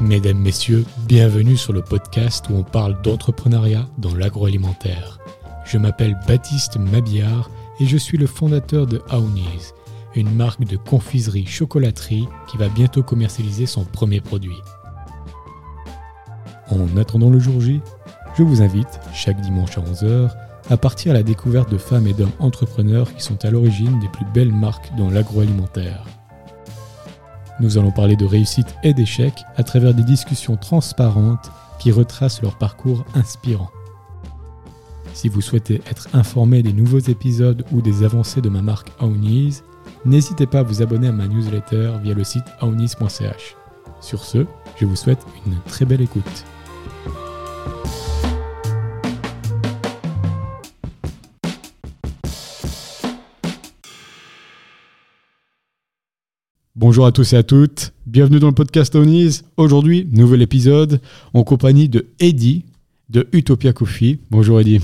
Mesdames, Messieurs, bienvenue sur le podcast où on parle d'entrepreneuriat dans l'agroalimentaire. Je m'appelle Baptiste Mabillard et je suis le fondateur de Aounis, une marque de confiserie chocolaterie qui va bientôt commercialiser son premier produit. En attendant le jour J, je vous invite, chaque dimanche à 11h, à partir à la découverte de femmes et d'hommes entrepreneurs qui sont à l'origine des plus belles marques dans l'agroalimentaire. Nous allons parler de réussite et d'échec à travers des discussions transparentes qui retracent leur parcours inspirant. Si vous souhaitez être informé des nouveaux épisodes ou des avancées de ma marque Aounis, n'hésitez pas à vous abonner à ma newsletter via le site aounis.ch. Sur ce, je vous souhaite une très belle écoute. Bonjour à tous et à toutes, bienvenue dans le podcast Aounis. Aujourd'hui, nouvel épisode en compagnie de Eddie de Utopia Coffee. Bonjour Eddie.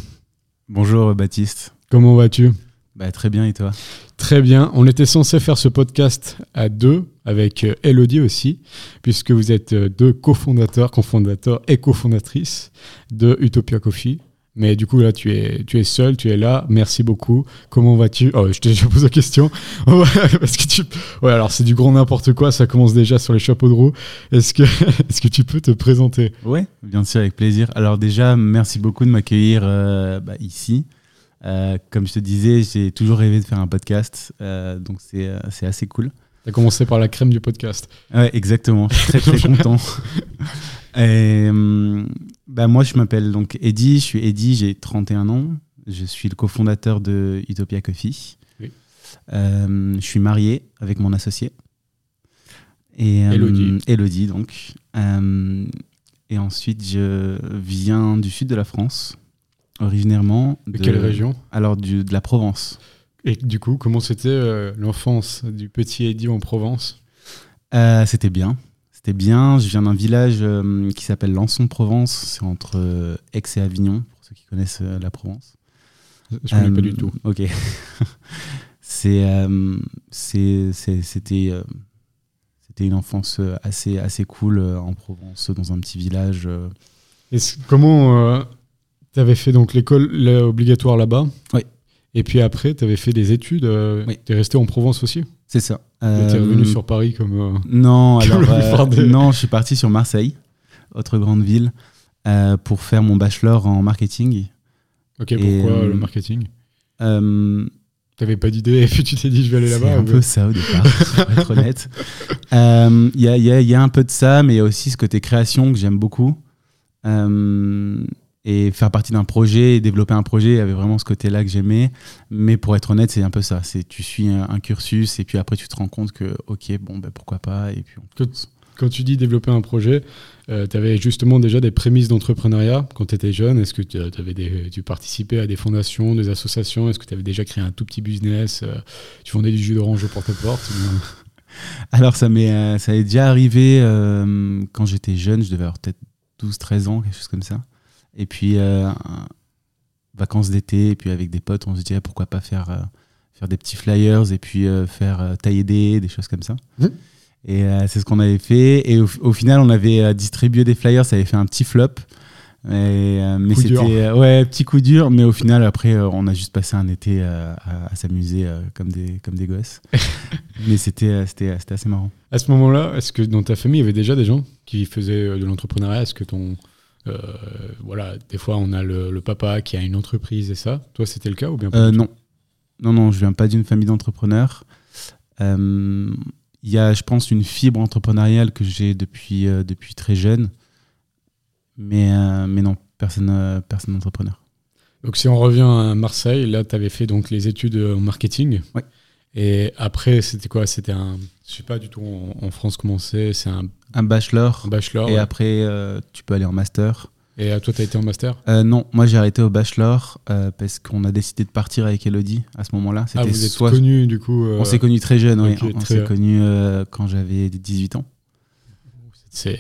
Bonjour Baptiste. Comment vas-tu? Bah, Très bien et toi? Très bien. On était censé faire ce podcast à deux, avec euh, Elodie aussi, puisque vous êtes euh, deux cofondateurs, cofondateurs et cofondatrices de Utopia Coffee. Mais du coup, là, tu es, tu es seul, tu es là. Merci beaucoup. Comment vas-tu? Oh, je t'ai déjà posé la question. parce que tu... Ouais, alors c'est du grand n'importe quoi. Ça commence déjà sur les chapeaux de roue. Est-ce que, est que tu peux te présenter? Oui, bien sûr, avec plaisir. Alors déjà, merci beaucoup de m'accueillir euh, bah, ici. Euh, comme je te disais, j'ai toujours rêvé de faire un podcast. Euh, donc c'est assez cool. Tu as commencé par la crème du podcast. Ouais, exactement. Je suis très, très content. Et, bah moi, je m'appelle donc Eddy. Je suis Eddy, j'ai 31 ans. Je suis le cofondateur de Utopia Coffee. Euh, je suis marié avec mon associé. Et, euh, Elodie. donc. Euh, et ensuite, je viens du sud de la France, originairement. De, quelle région? Alors, du, de la Provence. Et du coup, comment c'était l'enfance du petit Eddy en Provence? C'était bien. C'était bien. Je viens d'un village euh, qui s'appelle Lançon-Provence. C'est entre euh, Aix et Avignon, pour ceux qui connaissent euh, la Provence. Je ne connais pas du tout. Ok. c'était une enfance assez, assez cool en Provence, dans un petit village. Et comment tu avais fait donc l'école obligatoire là-bas? Oui. Et puis après, tu avais fait des études. oui. Tu es resté en Provence aussi? C'est ça. Tu es revenu sur Paris comme. Euh, non, alors, euh, non, je suis parti sur Marseille, autre grande ville, euh, pour faire mon bachelor en marketing. Ok, pourquoi le marketing? T'avais pas d'idée et puis tu t'es dit je vais aller là-bas C'est un peu ça au départ, pour être honnête. Il y, a, y, a, y, a, un peu de ça, mais il y a aussi ce côté création que j'aime beaucoup. Et faire partie d'un projet et développer un projet, il y avait vraiment ce côté-là que j'aimais. Mais pour être honnête, c'est un peu ça. C'est tu suis un, cursus et puis après tu te rends compte que ok, bon, ben pourquoi pas. Et puis quand, tu dis développer un projet, euh, tu avais justement déjà des prémices d'entrepreneuriat quand tu étais jeune. Est-ce que tu, avais des, tu participais à des fondations, des associations? Est-ce que tu avais déjà créé un tout petit business euh, Tu vendais du jus d'orange au porte-à-porte Alors ça m'est euh, ça est déjà arrivé quand j'étais jeune, je devais avoir peut-être 12-13 ans, quelque chose comme ça. Et puis, euh, vacances d'été, et puis avec des potes, on se disait pourquoi pas faire, euh, faire des petits flyers et puis euh, faire tailler des, des choses comme ça. Mmh. Et c'est ce qu'on avait fait. Et au, final, on avait distribué des flyers, ça avait fait un petit flop. Et, mais c'était ouais petit coup dur mais au final après on a juste passé un été à, s'amuser comme des comme des gosses mais c'était c'était assez marrant à ce moment-là est-ce que dans ta famille il y avait déjà des gens qui faisaient de l'entrepreneuriat? Est-ce que ton voilà, des fois, on a le, papa qui a une entreprise et ça. Toi, c'était le cas ou bien euh, Non. Non, non, je viens pas d'une famille d'entrepreneurs. Euh, il y a, je pense, une fibre entrepreneuriale que j'ai depuis, depuis très jeune. Mais, mais non, personne, personne d'entrepreneur. Donc, si on revient à Marseille, là, tu avais fait donc les études en marketing. Et après, c'était quoi? C'était un. Je sais pas du tout en, France comment c'est. C'est un. Un bachelor. Un bachelor. Et après, euh, tu peux aller en master. Et à toi, tu as été en master? Euh, Non, moi j'ai arrêté au bachelor euh, parce qu'on a décidé de partir avec Elodie à ce moment-là. Ah, vous êtes soit... connus du coup On s'est connus très jeunes, oui. On s'est connus quand j'avais 18 ans. C'est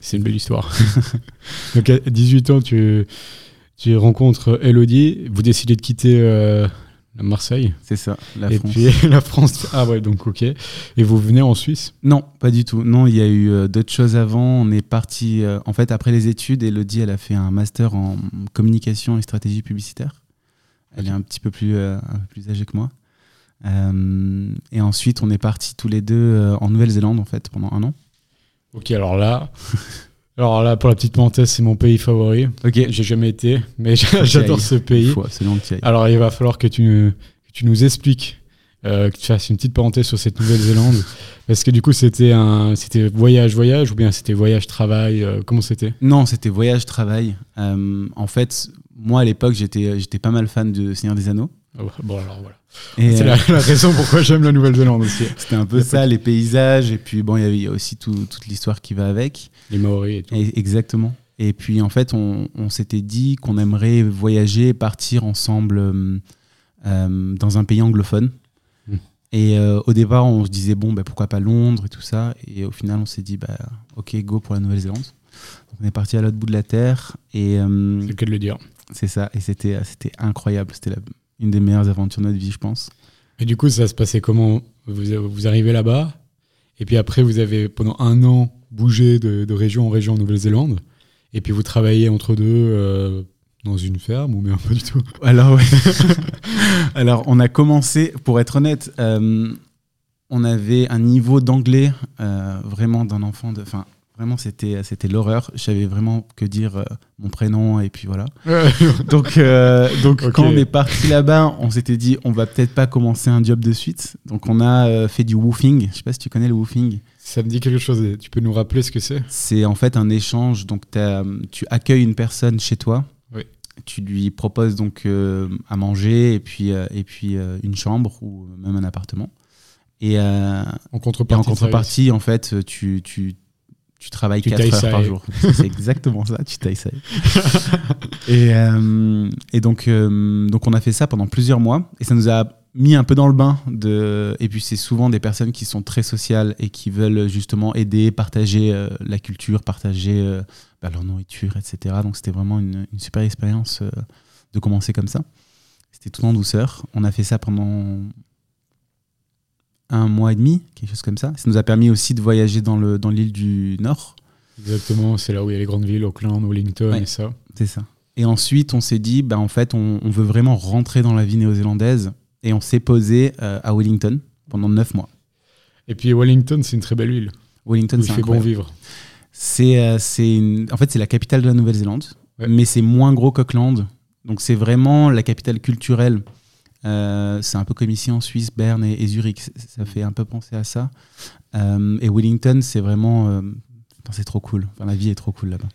c'est une belle histoire. Donc à 18 ans, tu, tu rencontres Elodie, vous décidez de quitter euh, Marseille C'est ça, la et France. puis la France. Ah ouais, donc ok. Et vous venez en Suisse? Non, pas du tout. Non, il y a eu euh, d'autres choses avant. On est parti, euh, en fait, après les études, Elodie, elle a fait un master en communication et stratégie publicitaire. Elle est un petit peu plus, euh, un peu plus âgée que moi. Et ensuite, on est partis tous les deux en Nouvelle-Zélande, en fait, pendant un an. Ok, alors là. Alors là, pour la petite parenthèse, c'est mon pays favori. Ok. J'ai jamais été, mais j'adore ce pays. Alors, il va falloir que tu, que tu nous expliques, euh, que tu fasses une petite parenthèse sur cette Nouvelle-Zélande. Parce que du coup, c'était un, c'était voyage-voyage ou bien c'était voyage-travail euh, Comment c'était? Non, c'était voyage-travail. Euh, en fait, moi, à l'époque, j'étais j'étais pas mal fan de Seigneur des Anneaux. Oh, Bon, alors voilà. C'est euh, la, la raison pourquoi j'aime la Nouvelle-Zélande aussi. C'était un peu pas ça, les paysages, et puis bon, il y y a aussi tout- toute l'histoire qui va avec. Les Maoris et tout. Et- exactement. Et puis en fait, on, on s'était dit qu'on aimerait voyager, partir ensemble euh, euh, dans un pays anglophone. Mm. Et au départ, on se disait, bon, bah, pourquoi pas Londres et tout ça. Et au final, on s'est dit, bah, ok, go pour la Nouvelle-Zélande. On est parti à l'autre bout de la Terre. Et C'est le cas de le dire. c'est ça. Et c'était c'était incroyable. C'était la- une des meilleures aventures de notre vie, je pense. Et du coup, ça se passait comment? Vous, vous arrivez là-bas, et puis après, vous avez pendant un an bougé de, de région en région en Nouvelle-Zélande, et puis vous travaillez entre deux euh, dans une ferme, ou bien pas du tout? Alors, ouais. Alors, on a commencé, pour être honnête, euh, on avait un niveau d'anglais euh, vraiment d'un enfant de. Enfin, vraiment, c'était, c'était l'horreur. Je savais vraiment que dire euh, mon prénom et puis voilà. Donc, euh, donc quand on est parti là-bas, on s'était dit, on va peut-être pas commencer un job de suite. Donc, on a euh, fait du woofing. Je sais pas si tu connais le woofing. Ça me dit quelque chose. Tu peux nous rappeler ce que c'est? C'est en fait un échange. Donc, tu accueilles une personne chez toi. Oui. Tu lui proposes donc euh, à manger et puis, euh, et puis euh, une chambre ou même un appartement. Et, euh, En et contrepartie. en contrepartie, en fait, tu, tu, tu travailles Tu 4 tailles heures ça par et- jour. C'est exactement ça, tu tailles ça. et euh, et donc, euh, donc, on a fait ça pendant plusieurs mois et ça nous a mis un peu dans le bain. De... Et puis, c'est souvent des personnes qui sont très sociales et qui veulent justement aider, partager euh, la culture, partager bah, leur nourriture, etc. Donc, c'était vraiment une, une super expérience de commencer comme ça. C'était tout en douceur. On a fait ça pendant un mois et demi, quelque chose comme ça. Ça nous a permis aussi de voyager dans le dans l'île du Nord. Exactement, c'est là où il y a les grandes villes, Auckland, Wellington Ouais. et ça. C'est ça. Et ensuite, on s'est dit, bah, en fait, on, on veut vraiment rentrer dans la vie néo-zélandaise. Et on s'est posé euh, à Wellington pendant neuf mois. Et puis Wellington, c'est une très belle ville. Wellington, c'est fait bon vivre. C'est, euh, une- En fait, c'est la capitale de la Nouvelle-Zélande, Ouais. mais c'est moins gros qu'Auckland. Donc, c'est vraiment la capitale culturelle. Euh, c'est un peu comme ici en Suisse, Berne et, et Zurich. Ça fait un peu penser à ça. Euh, et Wellington, c'est vraiment. euh, c'est trop cool. Enfin, la vie est trop cool là-bas.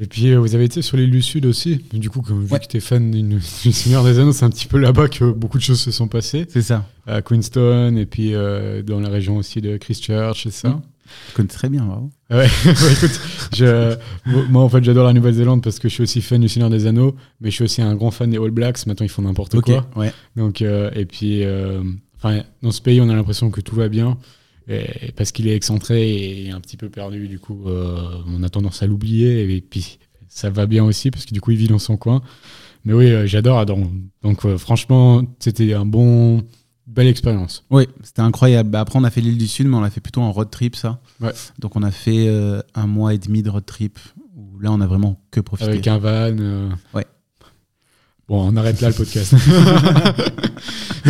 Et puis vous avez été sur l'île du Sud aussi. Du coup, comme vu Ouais. que tu es fan d'une du Seigneur des Anneaux, c'est un petit peu là-bas que beaucoup de choses se sont passées. C'est ça. À Queenstown et puis dans la région aussi de Christchurch et ça? Mm. Tu connais très bien, bravo. Ouais, écoute, je- moi en fait j'adore la Nouvelle-Zélande parce que je suis aussi fan du Seigneur des Anneaux, mais je suis aussi un grand fan des All Blacks. Maintenant ils font n'importe quoi. ouais. Donc euh, et puis, euh, dans ce pays on a l'impression que tout va bien. Et parce qu'il est excentré et un petit peu perdu, du coup, euh, on a tendance à l'oublier. Et puis, ça va bien aussi parce que du coup, il vit dans son coin. Mais oui, euh, j'adore. Donc, franchement, c'était un bon, belle expérience. Oui, c'était incroyable. Bah, après, on a fait l'île du Sud, mais on l'a fait plutôt en road trip, ça. Ouais. Donc, on a fait euh, un mois et demi de road trip où là, on a vraiment que profité. Avec un van. euh. Ouais. Bon, on arrête là le podcast.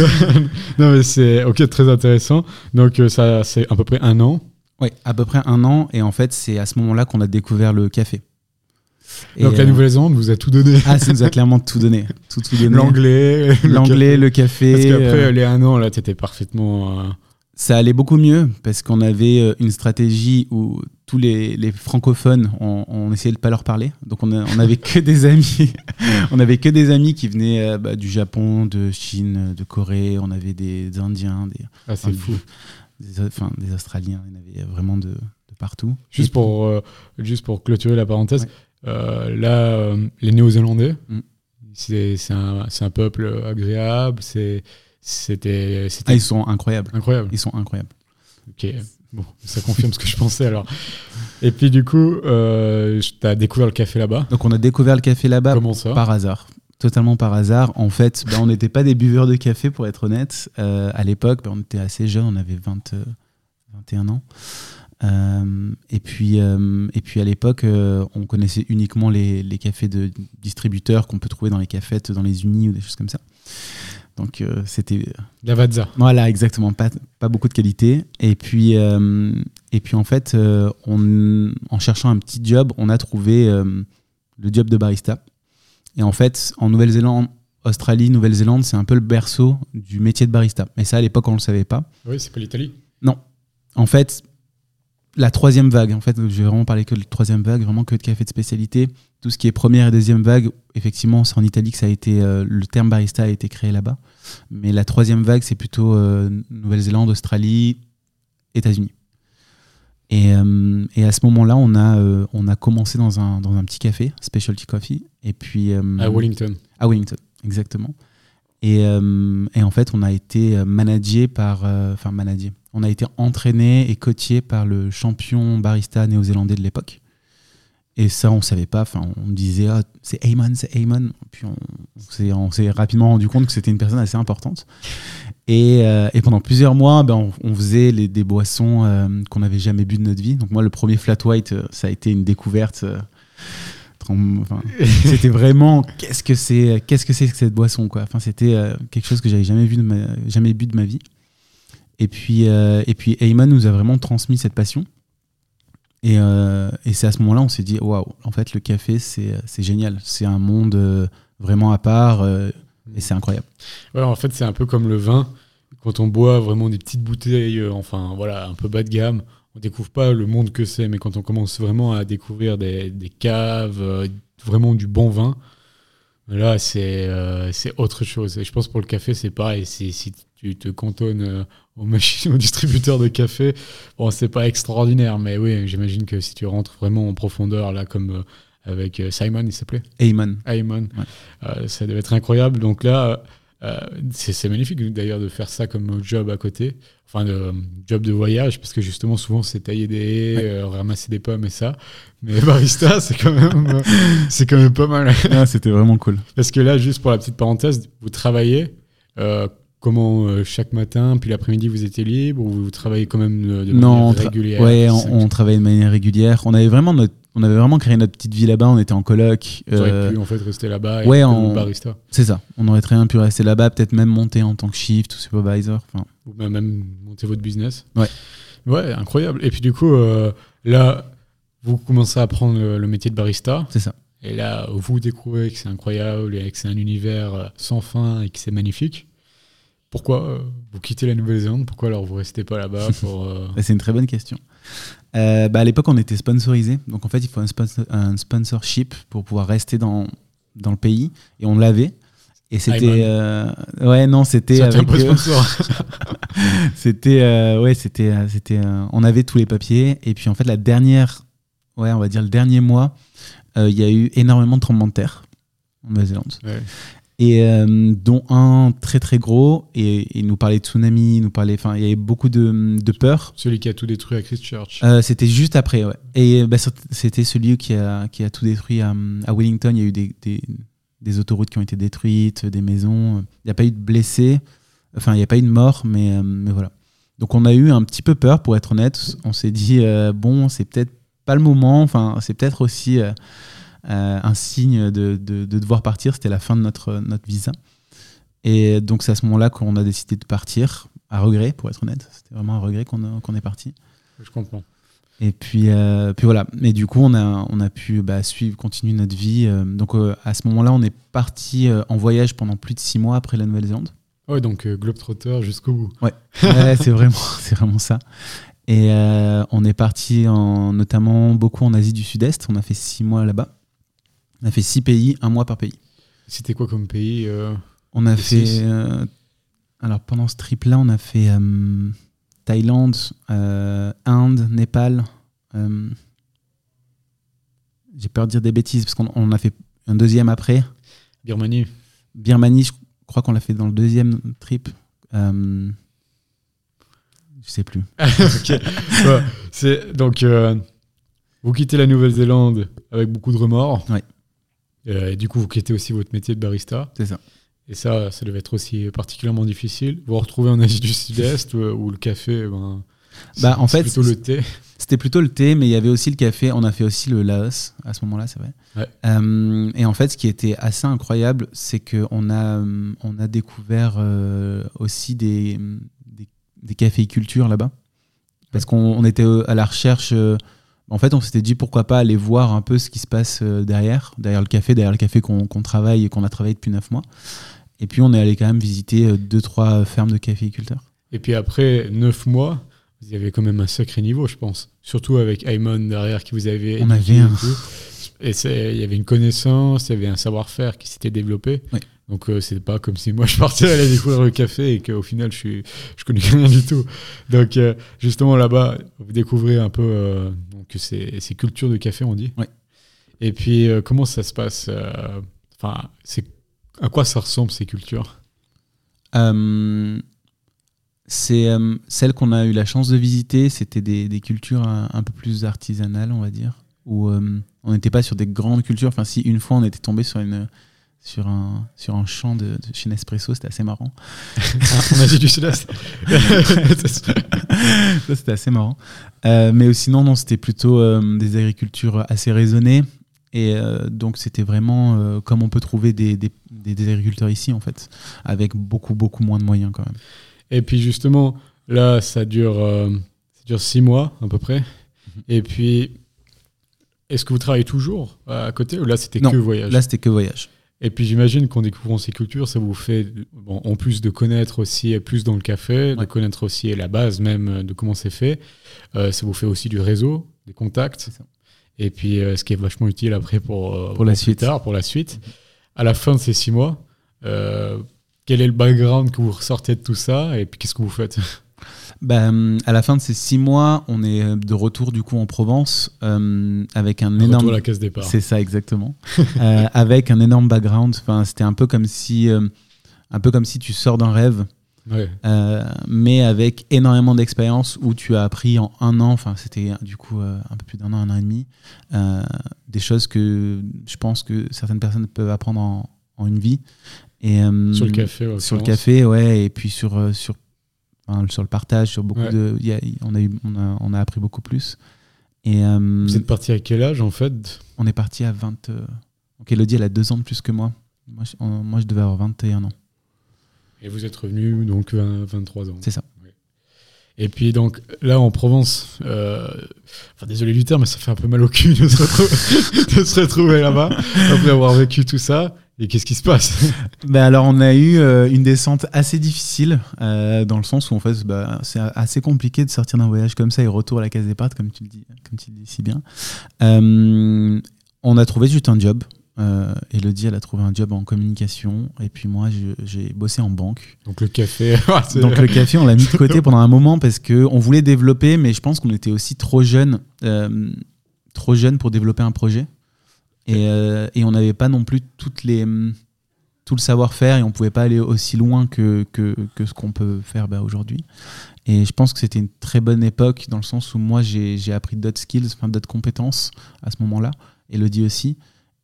non, mais c'est ok, très intéressant. Donc, euh, ça, c'est à peu près un an. Ouais, à peu près un an. Et en fait, c'est à ce moment-là qu'on a découvert le café. Et, Donc, la euh, Nouvelle-Zélande vous a tout donné. Ah, ça nous a clairement tout donné. Tout, tout donné. L'anglais. le L'anglais, café. le café. Parce qu'après, euh, les un an, là, t'étais parfaitement. euh, Ça allait beaucoup mieux parce qu'on avait une stratégie où tous les, les francophones, on, on essayait de pas leur parler. Donc on, a- on avait que des amis. on avait que des amis qui venaient bah, du Japon, de Chine, de Corée. On avait des Indiens, des, Ah, c'est fou. des, enfin, des Australiens. Il y en avait vraiment de, de partout. Juste Et- pour, euh, juste pour clôturer la parenthèse, Ouais. Euh, là, euh, les Néo-Zélandais, Mm. c'est un, peuple agréable, c'était Ah, ils sont incroyables. incroyable. Ils sont incroyables. Ok, bon, ça confirme ce que je pensais alors. Et puis du coup, euh, tu as découvert le café là-bas. Donc on a découvert le café là-bas par hasard. Totalement par hasard. En fait, bah, on n'était pas des buveurs de café, pour être honnête. Euh, à l'époque, bah, on était assez jeunes, on avait 20, euh, 21 ans. Euh, et, puis, euh, et puis à l'époque, euh, on connaissait uniquement les, les cafés de distributeurs qu'on peut trouver dans les cafettes, dans les unis ou des choses comme ça. Donc c'était Lavazza. voilà, exactement, pas, pas beaucoup de qualité. Et puis, et puis en fait, on, en cherchant un petit job, on a trouvé le job de barista. Et en fait, en Nouvelle-Zélande, Australie, Nouvelle-Zélande, c'est un peu le berceau du métier de barista. Et ça, à l'époque, on ne le savait pas. Oui, c'est pas l'Italie. En fait, la troisième vague, en fait, je vais vraiment parler que de troisième vague, vraiment que de café de spécialité. Tout ce qui est première et deuxième vague, effectivement, c'est en Italie que ça a été, euh, le terme barista a été créé là-bas. Mais la troisième vague, c'est plutôt euh, Nouvelle-Zélande, Australie, États-Unis. Et, euh, et à ce moment-là, on a, on a commencé dans un, dans un petit café, Specialty Coffee, et puis À Wellington. à Wellington, exactement. Et, et en fait, on a été managé par, enfin managé, on a été entraîné et coaché par le champion barista néo-zélandais de l'époque. Et ça, on savait pas. Enfin, on disait, ah, c'est Ayman, c'est Ayman. Puis on, s'est- rapidement rendu compte que c'était une personne assez importante. Et, euh, et pendant plusieurs mois, ben, on, on faisait les, des boissons euh, qu'on n'avait jamais bu de notre vie. Donc moi, le premier flat white, euh, ça a été une découverte. euh, enfin, c'était vraiment qu'est-ce que c'est, qu'est-ce que c'est que cette boisson quoi. Enfin, c'était euh, quelque chose que j'avais jamais vu de ma, jamais bu de ma vie. Et puis, euh, et puis Ayman nous a vraiment transmis cette passion. Et, euh, et c'est à ce moment-là, on s'est dit, waouh, en fait, le café, c'est c'est génial. C'est un monde euh, vraiment à part euh, et c'est incroyable. Ouais, en fait, c'est un peu comme le vin. Quand on boit vraiment des petites bouteilles, euh, enfin voilà, un peu bas de gamme, on découvre pas le monde que c'est. Mais quand on commence vraiment à découvrir des, des caves, euh, vraiment du bon vin, là, c'est euh, autre chose. Et je pense pour le café, c'est pareil. Si, si tu te cantonnes euh, aux machines, aux distributeurs de café, bon, c'est pas extraordinaire. Mais oui, j'imagine que si tu rentres vraiment en profondeur, là, comme euh, avec euh, Simon, il s'appelait? Ayman. Ayman. Ouais. Euh, ça devait être incroyable. Donc là, euh, c'est magnifique d'ailleurs de faire ça comme job à côté. Enfin, de, job de voyage, parce que justement, souvent, c'est tailler des haies, Ouais. ramasser des pommes et ça. Mais barista, c'est quand même, c'est quand même pas mal. Ah, C'était vraiment cool. Parce que là, juste pour la petite parenthèse, vous travaillez comment euh, chaque matin, puis l'après-midi, vous étiez libre ou vous travaillez quand même de, de Non, on manière régulière Ouais, on, on travaillait de manière régulière. On avait vraiment notre, on avait vraiment créé notre petite vie là-bas. On était en coloc. Vous auriez Euh, pu en fait rester là-bas et ouais, en- barista. c'est ça. On aurait très bien pu rester là-bas, peut-être même monter en tant que shift ou supervisor. Enfin, ou même- même monter votre business. Ouais. Ouais, incroyable. Et puis du coup, euh, là, vous commencez à apprendre le, le métier de barista. c'est ça. Et là, vous découvrez que c'est incroyable et que c'est un univers euh, sans fin et que c'est magnifique. Pourquoi euh, vous quittez la Nouvelle-Zélande? Pourquoi alors vous restez pas là-bas euh, Bah, C'est une très bonne question. Euh, bah, à l'époque, on était sponsorisé. Donc, en fait, il faut un, sponsor- un sponsorship pour pouvoir rester dans, dans le pays. Et on l'avait. Et c'était. Euh, ouais, non, c'était. Avec. C'était. ouais, c'était. c'était on avait tous les papiers. Et puis, en fait, la dernière. Ouais, on va dire le dernier mois, il y a eu énormément de tremblements de terre en Nouvelle-Zélande. Ouais. Et euh, dont un très très gros et il nous parlait de tsunami, il nous parlait, enfin il y avait beaucoup de, de peur. Celui qui a tout détruit à Christchurch. Euh, c'était juste après, ouais. Et bah, c'était celui qui a, qui a tout détruit à, à Wellington. Il y a eu des, des, des autoroutes qui ont été détruites, des maisons. Il n'y a pas eu de blessés, enfin il n'y a pas eu de morts, mais, euh, mais voilà. Donc on a eu un petit peu peur, pour être honnête. On s'est dit euh, bon, c'est peut-être pas le moment. Enfin, c'est peut-être aussi euh, euh, un signe de, de, de devoir partir. C'était la fin de notre, notre visa. Et donc c'est à ce moment-là qu'on a décidé de partir, à regret, pour être honnête. C'était vraiment un regret qu'on qu'on est parti. Je comprends. Et puis, euh, puis voilà. Mais du coup, on a, on a pu bah, suivre, continuer notre vie. euh, donc euh, à ce moment-là, on est parti euh, en voyage pendant plus de six mois après la Nouvelle-Zélande. Ouais, donc euh, Globetrotter jusqu'au bout. Ouais, c'est vraiment, vraiment ça. Et euh, on est parti en, notamment beaucoup en Asie du Sud-Est. On a fait six mois là-bas. On a fait six pays, un mois par pays. C'était quoi comme pays euh, On a fait. euh, alors pendant ce trip-là, on a fait euh, Thaïlande, Inde, Népal. J'ai peur de dire des bêtises parce qu'on on a fait un deuxième après. Birmanie Birmanie, je crois qu'on l'a fait dans le deuxième trip. Je sais plus. Ouais, c'est donc Vous quittez la Nouvelle-Zélande avec beaucoup de remords. Ouais. Euh, et du coup, vous quittez aussi votre métier de barista. C'est ça. Et ça, ça devait être aussi particulièrement difficile. Vous vous retrouvez en Asie du Sud-Est où, où le café, ben, Bah, en fait, plutôt le thé. C'était plutôt le thé, mais il y avait aussi le café. On a fait aussi le Laos à ce moment-là, c'est vrai. Ouais. Euh, et en fait, ce qui était assez incroyable, c'est qu'on a, euh, on a découvert euh, aussi des, des, des caféicultures là-bas. Parce qu'on on était euh, à la recherche. euh, en fait, on s'était dit pourquoi pas aller voir un peu ce qui se passe euh, derrière, derrière le café, derrière le café qu'on travaille et qu'on a travaillé depuis neuf mois. Et puis, on est allé quand même visiter euh, deux, trois fermes de caféiculteurs. Et puis après neuf mois, vous avez quand même un sacré niveau, je pense. Surtout avec Aymon derrière qui vous avait. On avait un- et il y avait une connaissance, il y avait un savoir-faire qui s'était développé. Oui. Donc euh, c'est pas comme si moi je partais aller découvrir le café et qu'au final je suis je connais rien du tout. Donc euh, justement là-bas vous découvrez un peu euh, donc ces, ces cultures de café on dit. Oui. Et puis euh, comment ça se passe euh, Enfin c'est à quoi ça ressemble ces cultures? Euh, c'est euh, celle qu'on a eu la chance de visiter, c'était des, des cultures un, un peu plus artisanales, on va dire, où on n'était pas sur des grandes cultures. Enfin, si une fois on était tombé sur une sur un sur un champ de, de chez Nespresso, c'était assez marrant. En Asie du Sud-Est. Ça, c'était assez marrant. Euh, mais sinon, non, c'était plutôt euh, des agricultures assez raisonnées. Et euh, donc, c'était vraiment comme on peut trouver des, des, des- agriculteurs ici, en fait, avec beaucoup, beaucoup moins de moyens quand même. Et puis justement, là, ça dure, ça dure six mois à peu près. Et puis, est-ce que vous travaillez toujours à côté ou là, c'était que voyage? Là, c'était que voyage. Et puis j'imagine qu'en découvrant ces cultures, ça vous fait, bon, en plus de connaître aussi plus dans le café, de connaître aussi la base même euh, de comment c'est fait, euh, ça vous fait aussi du réseau, des contacts. Et puis euh, ce qui est vachement utile après pour, euh, Pour la plus suite. tard, pour la suite. À la fin de ces six mois, euh, quel est le background que vous ressortez de tout ça et puis qu'est-ce que vous faites? Bah, à la fin de ces six mois, on est euh, de retour du coup en Provence euh, avec un Retour énorme. à la case départ. C'est ça exactement. Euh, avec un énorme background. Enfin, c'était un peu comme si, euh, un peu comme si tu sors d'un rêve, Ouais. mais avec énormément d'expérience où tu as appris en un an. Enfin, c'était du coup un peu plus d'un an, un an et demi, des choses que je pense que certaines personnes peuvent apprendre en, en une vie. Et euh, Sur le café, en sur le café, ouais, et puis sur sur sur le partage, sur beaucoup Ouais. de, il y a- on a eu, on a, on a appris beaucoup plus. Et euh, Vous êtes parti à quel âge en fait? on est parti à 20. euh, Donc Elodie, elle a deux ans de plus que moi. Moi, je, on- moi, je devais avoir 21 ans. Et vous êtes revenu donc 20 23 ans. C'est ça. Ouais. Et puis donc là en Provence, euh, enfin désolé terme, mais ça fait un peu mal au cul de se retrouver, de se retrouver là-bas après avoir vécu tout ça. Et qu'est-ce qui se passe Ben alors, on a eu euh, une descente assez difficile, euh, dans le sens où en fait, bah, c'est assez compliqué de sortir d'un voyage comme ça et retour à la case départ, comme tu le dis, comme tu le dis si bien. Euh, on a trouvé juste un job. Elodie, elle a trouvé un job en communication, et puis moi, j'ai bossé en banque. Donc le café. Donc le café, on l'a mis de côté pendant un moment parce que on voulait développer, mais je pense qu'on était aussi trop jeune, trop jeune pour développer un projet. Et, euh, et on n'avait pas non plus toutes les, hum, tout le savoir-faire et on pouvait pas aller aussi loin que, que, que ce qu'on peut faire bah, aujourd'hui. Et je pense que c'était une très bonne époque dans le sens où moi j'ai j'ai appris d'autres skills, enfin d'autres compétences à ce moment-là. Elodie aussi.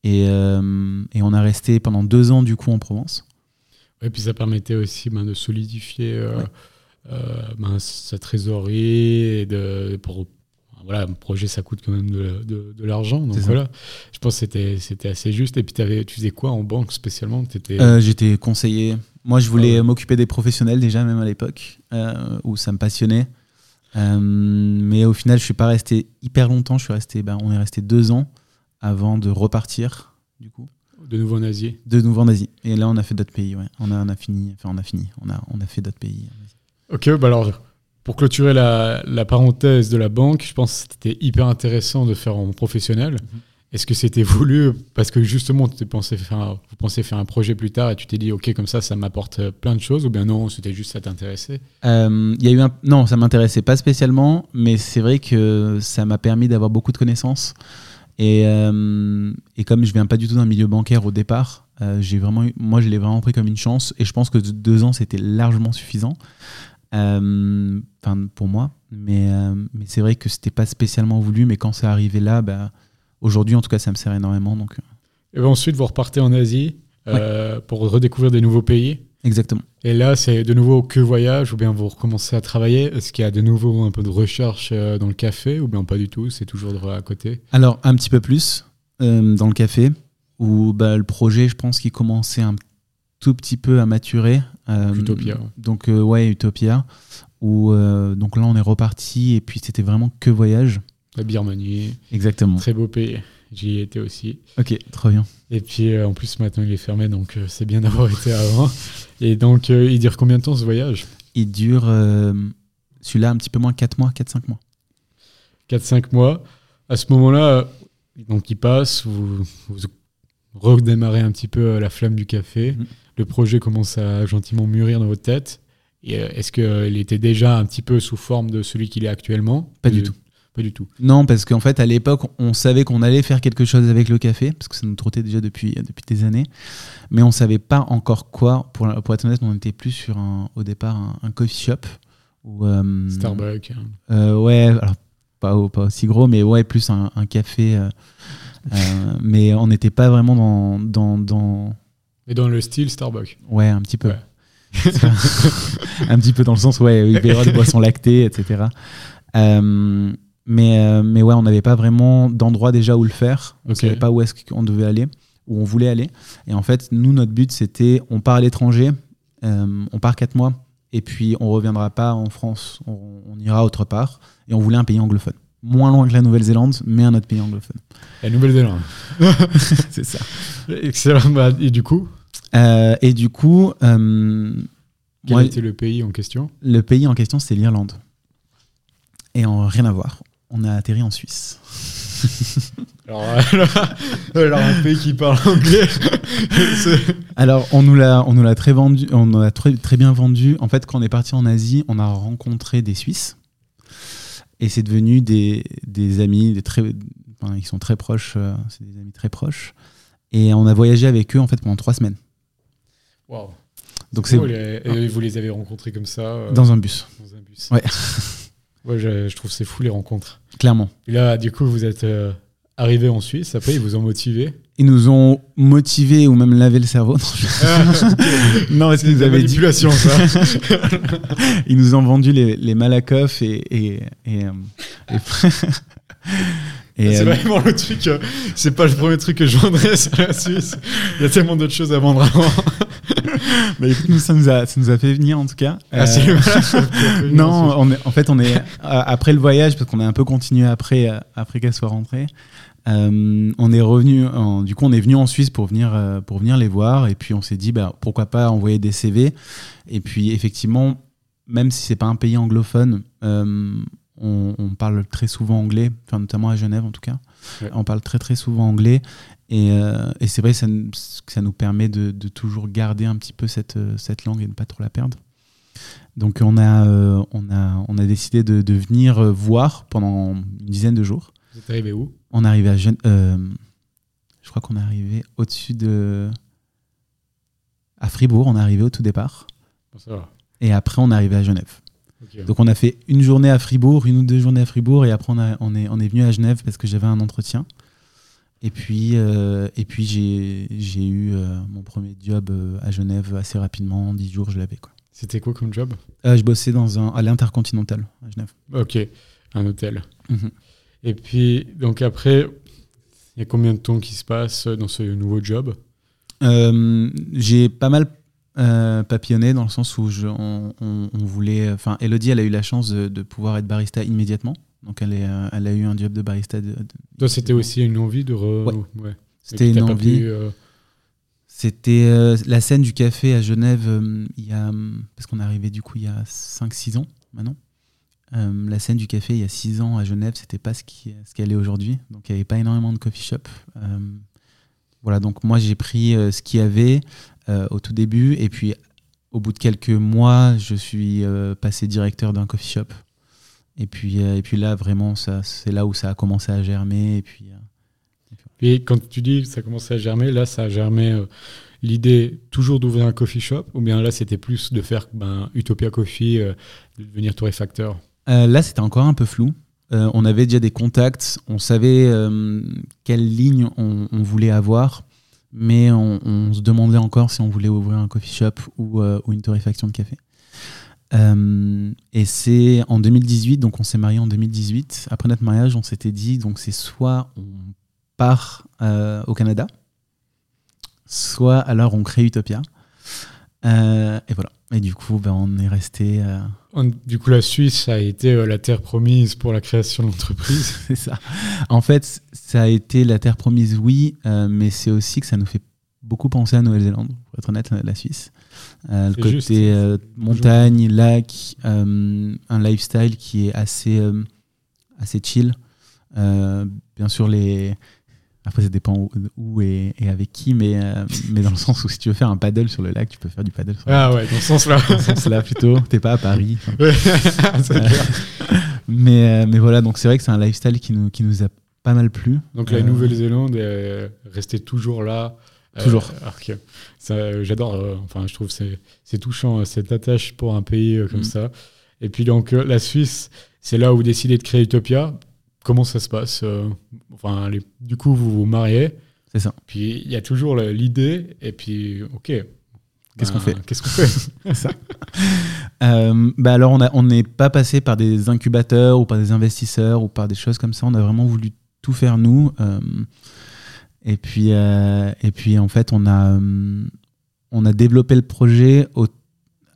Et, euh, et on a resté pendant deux ans du coup en Provence. Et puis ça permettait aussi ben, de solidifier euh, Ouais. euh, ben, sa trésorerie et de pour voilà un projet ça coûte quand même de, de- de l'argent donc voilà je pense que c'était assez juste et puis t'avais- tu faisais quoi en banque spécialement? Euh, J'étais conseiller. Moi, je voulais Ah ouais. m'occuper des professionnels déjà, même à l'époque, euh, où ça me passionnait. Euh, mais au final, je suis pas resté hyper longtemps. Je suis resté, ben, on est resté deux ans avant de repartir, du coup, de nouveau en Asie de nouveau en Asie. Et là, on a fait d'autres pays. Ouais. On a, on a fini. Enfin, on a fini. On a, on a fait d'autres pays. Ok, bah alors, pour clôturer la, la parenthèse de la banque, je pense que c'était hyper intéressant de faire en professionnel. Mhm. Est-ce que c'était voulu parce que justement, tu pensais faire vous pensez faire un projet plus tard et tu t'es dit, ok, comme ça, ça m'apporte euh, plein de choses ou bien non, c'était juste ça t'intéressait? Euh, y a eu un... Non, ça m'intéressait pas spécialement, mais c'est vrai que ça m'a permis d'avoir beaucoup de connaissances. Et, euh, et comme je viens pas du tout d'un milieu bancaire au départ, euh, j'ai vraiment eu- moi je l'ai vraiment pris comme une chance et je pense que de- deux ans c'était largement suffisant. Euh, Enfin, pour moi. Mais, euh, mais c'est vrai que c'était pas spécialement voulu. Mais quand c'est arrivé là, bah, aujourd'hui, en tout cas, ça me sert énormément. Donc, euh, Et ben ensuite, vous repartez en Asie pour redécouvrir des nouveaux pays. exactement. Et là, c'est de nouveau que voyage ou bien vous recommencez à travailler? Est-ce qu'il y a de nouveau un peu de recherche dans le café ou bien pas du tout? C'est toujours à côté? Alors, un petit peu plus euh, dans le café, où bah, le projet, je pense qu'il commençait un tout petit peu à maturer. Euh, Utopia. Donc, euh, ouais, Utopia. Où, euh, donc là, on est reparti, et puis c'était vraiment que voyage. La Birmanie, Exactement. très beau pays. J'y ai été aussi. Ok, trop bien. Et puis euh, en plus, maintenant il est fermé, donc euh, c'est bien d'avoir été avant. Et donc, euh, il dure combien de temps ce voyage? Il dure, celui-là, un petit peu moins 4 mois, 4-5 mois. 4-5 mois. À ce moment-là, donc il passe, vous, vous redémarrez un petit peu la flamme du café. Mhm. Le projet commence à gentiment mûrir dans votre tête. Euh, est-ce qu'il était déjà un petit peu sous forme de celui qu'il est actuellement? Pas du Euh, tout. Pas du tout. Non, parce qu'en fait, à l'époque, on savait qu'on allait faire quelque chose avec le café, parce que ça nous trottait déjà depuis, depuis des années. Mais on savait pas encore quoi. Pour, pour être honnête, on était plus sur, un, au départ, un, un coffee shop. Ou, euh, Starbucks. hein. euh, ouais, alors pas, au- pas aussi gros, mais ouais, plus un, un café. euh, euh, mais on n'était pas vraiment dans. Et dans le style Starbucks. Ouais, un petit peu. Ouais. un petit peu dans le sens, ouais, il y avoir des boissons lactées, etc. Euh, mais, euh, mais ouais, on n'avait pas vraiment d'endroit déjà où le faire. On Ok. savait pas où est-ce qu'on devait aller, où on voulait aller. Et en fait, nous, notre but, c'était on part à l'étranger, euh, on part quatre mois, et puis on reviendra pas en France, on, on ira autre part. Et on voulait un pays anglophone. Moins loin que la Nouvelle-Zélande, mais un autre pays anglophone. La Nouvelle-Zélande. C'est ça. Excellent. Bah, Et du coup, Euh, et du coup, euh, quel moi, était le pays en question? le pays en question, c'est l'Irlande. Et en rien à voir, on a atterri en Suisse. alors, un pays qui parle anglais. Alors, on nous l'a, on nous l'a très vendu, on nous l'a très, très bien vendu. En fait, quand on est parti en Asie, on a rencontré des Suisses. Et c'est devenu des, des amis, des très, enfin, ils sont très proches, euh, c'est des amis très proches. Et on a voyagé avec eux, en fait, pendant trois semaines. Waouh. Donc, c'est Cool, et, et vous les avez rencontrés comme ça euh, dans un bus, dans un bus. Ouais. Ouais, je, je trouve c'est fou les rencontres. clairement. Et là, du coup, vous êtes euh, arrivé en Suisse. Après, ils vous ont motivé. Ils nous ont motivés ou même lavé le cerveau. Non, je- non parce qu'ils nous avaient dit, ça. ils nous ont vendu les, les Malakoff et. et, et, euh, et- et, c'est euh, vraiment le truc. euh, c'est pas le premier truc que je vendrais sur la Suisse. Il y a tellement d'autres choses à vendre avant. bah, écoute, nous, ça, nous a, ça nous a fait venir en tout cas. Ah, c'est Euh, non, on est- en fait, on est a- après le voyage, parce qu'on a un peu continué après, euh, après qu'elle soit rentrée. euh, on est revenu, en- du coup, on est venu en Suisse pour venir, euh, pour venir les voir, et puis on s'est dit, bah, pourquoi pas envoyer des CV. Et puis, effectivement, même si c'est pas un pays anglophone, euh, on, on parle très souvent anglais, enfin, notamment à Genève en tout cas. Ouais. On parle très très souvent anglais, et, euh, et c'est vrai ça, nous- que ça nous permet de, de toujours garder un petit peu cette, euh, cette langue et ne pas trop la perdre. Donc on a, euh, on a, on a décidé de, de venir voir pendant une dizaine de jours. Vous êtes arrivé où? On est arrivé à Gen- euh, je crois qu'on est arrivé au-dessus de à Fribourg, on est arrivé au tout départ, Ça va. et après on est arrivé à Genève. Donc on a fait une journée à Fribourg, une ou deux journées à Fribourg, et après on, a- on est, on est venu à Genève parce que j'avais un entretien. Et puis, euh, et puis j'ai eu euh, mon premier job euh, à Genève assez rapidement, en 10 jours je l'avais. C'était quoi comme job? Je bossais dans un, à l'Intercontinental à Genève. Ok, un hôtel. Mhm. Et puis, donc après, il y a combien de temps qui se passe dans ce nouveau job? J'ai pas mal euh, papillonné dans le sens où je, on, on- on voulait. Enfin, Elodie, elle a eu la chance de, de pouvoir être barista immédiatement. Donc, elle, est, euh, elle a eu un job de barista. de- c'était aussi une envie de re... Ouais. ouais. C'était une envie. pu, euh, C'était euh, la scène du café à Genève, euh, il y a, parce qu'on est arrivé du coup il y a 5-6 ans maintenant. La scène du café il y a 6 ans à Genève, c'était pas ce qui- ce qu'elle est aujourd'hui. Donc il n'y avait pas énormément de coffee shop. Voilà, donc moi j'ai pris ce qu'il y avait au tout début et puis au bout de quelques mois, je suis passé directeur d'un coffee shop. Et puis, euh, et puis là, vraiment, c'est là où ça a commencé à germer. Et puis, euh, Et quand tu dis que ça commençait à germer, là, ça a germé euh, l'idée toujours d'ouvrir un coffee shop ou bien là c'était plus de faire ben, Utopia Coffee, euh, de devenir torréfacteur? Euh, là, c'était encore un peu flou. On avait déjà des contacts, on savait quelle ligne on, on voulait avoir, mais on, on se demandait encore si on voulait ouvrir un coffee shop ou, ou une torréfaction de café. Euh, et c'est en 2018, donc on s'est marié en 2018. Après notre mariage, on s'était dit, donc c'est soit on part euh, au Canada, soit alors on crée Utopia. Euh, et voilà. Et du coup, ben, on est resté. On- Du coup, la Suisse a été la terre promise pour la création de l'entreprise. C'est ça. En fait, ça a été la terre promise, oui, mais c'est aussi que ça nous fait beaucoup penser à Nouvelle-Zélande, pour être honnête, la Suisse. Euh, le côté euh, montagne, lac, euh, un lifestyle qui est assez, assez chill. Bien sûr, les. Après, ça dépend où, où et, et avec qui, mais, mais dans le sens où si tu veux faire un paddle sur le lac, tu peux faire du paddle sur le lac. Ah ouais, dans ce sens-là. Dans ce sens-là, plutôt. T'es pas à Paris. Mais, mais voilà, donc c'est vrai que c'est un lifestyle qui nous, qui nous a pas mal plu. Donc la Nouvelle-Zélande est restée toujours là. Euh, Toujours. ça, euh, J'adore, euh, enfin je trouve que c'est c'est touchant cette attache pour un pays comme Mm. ça. Et puis donc la Suisse, c'est là où vous décidez de créer Utopia. Comment ça se passe Enfin, les- du coup, vous vous mariez. C'est ça. Puis il y a toujours l'idée. Et puis, ok. Qu'est-ce qu'on Ben, fait? Qu'est-ce qu'on fait? Euh, bah alors on a- on n'est pas passé par des incubateurs ou par des investisseurs ou par des choses comme ça. On a vraiment voulu tout faire nous. euh, et puis euh, et puis en fait on a euh, on a développé le projet au-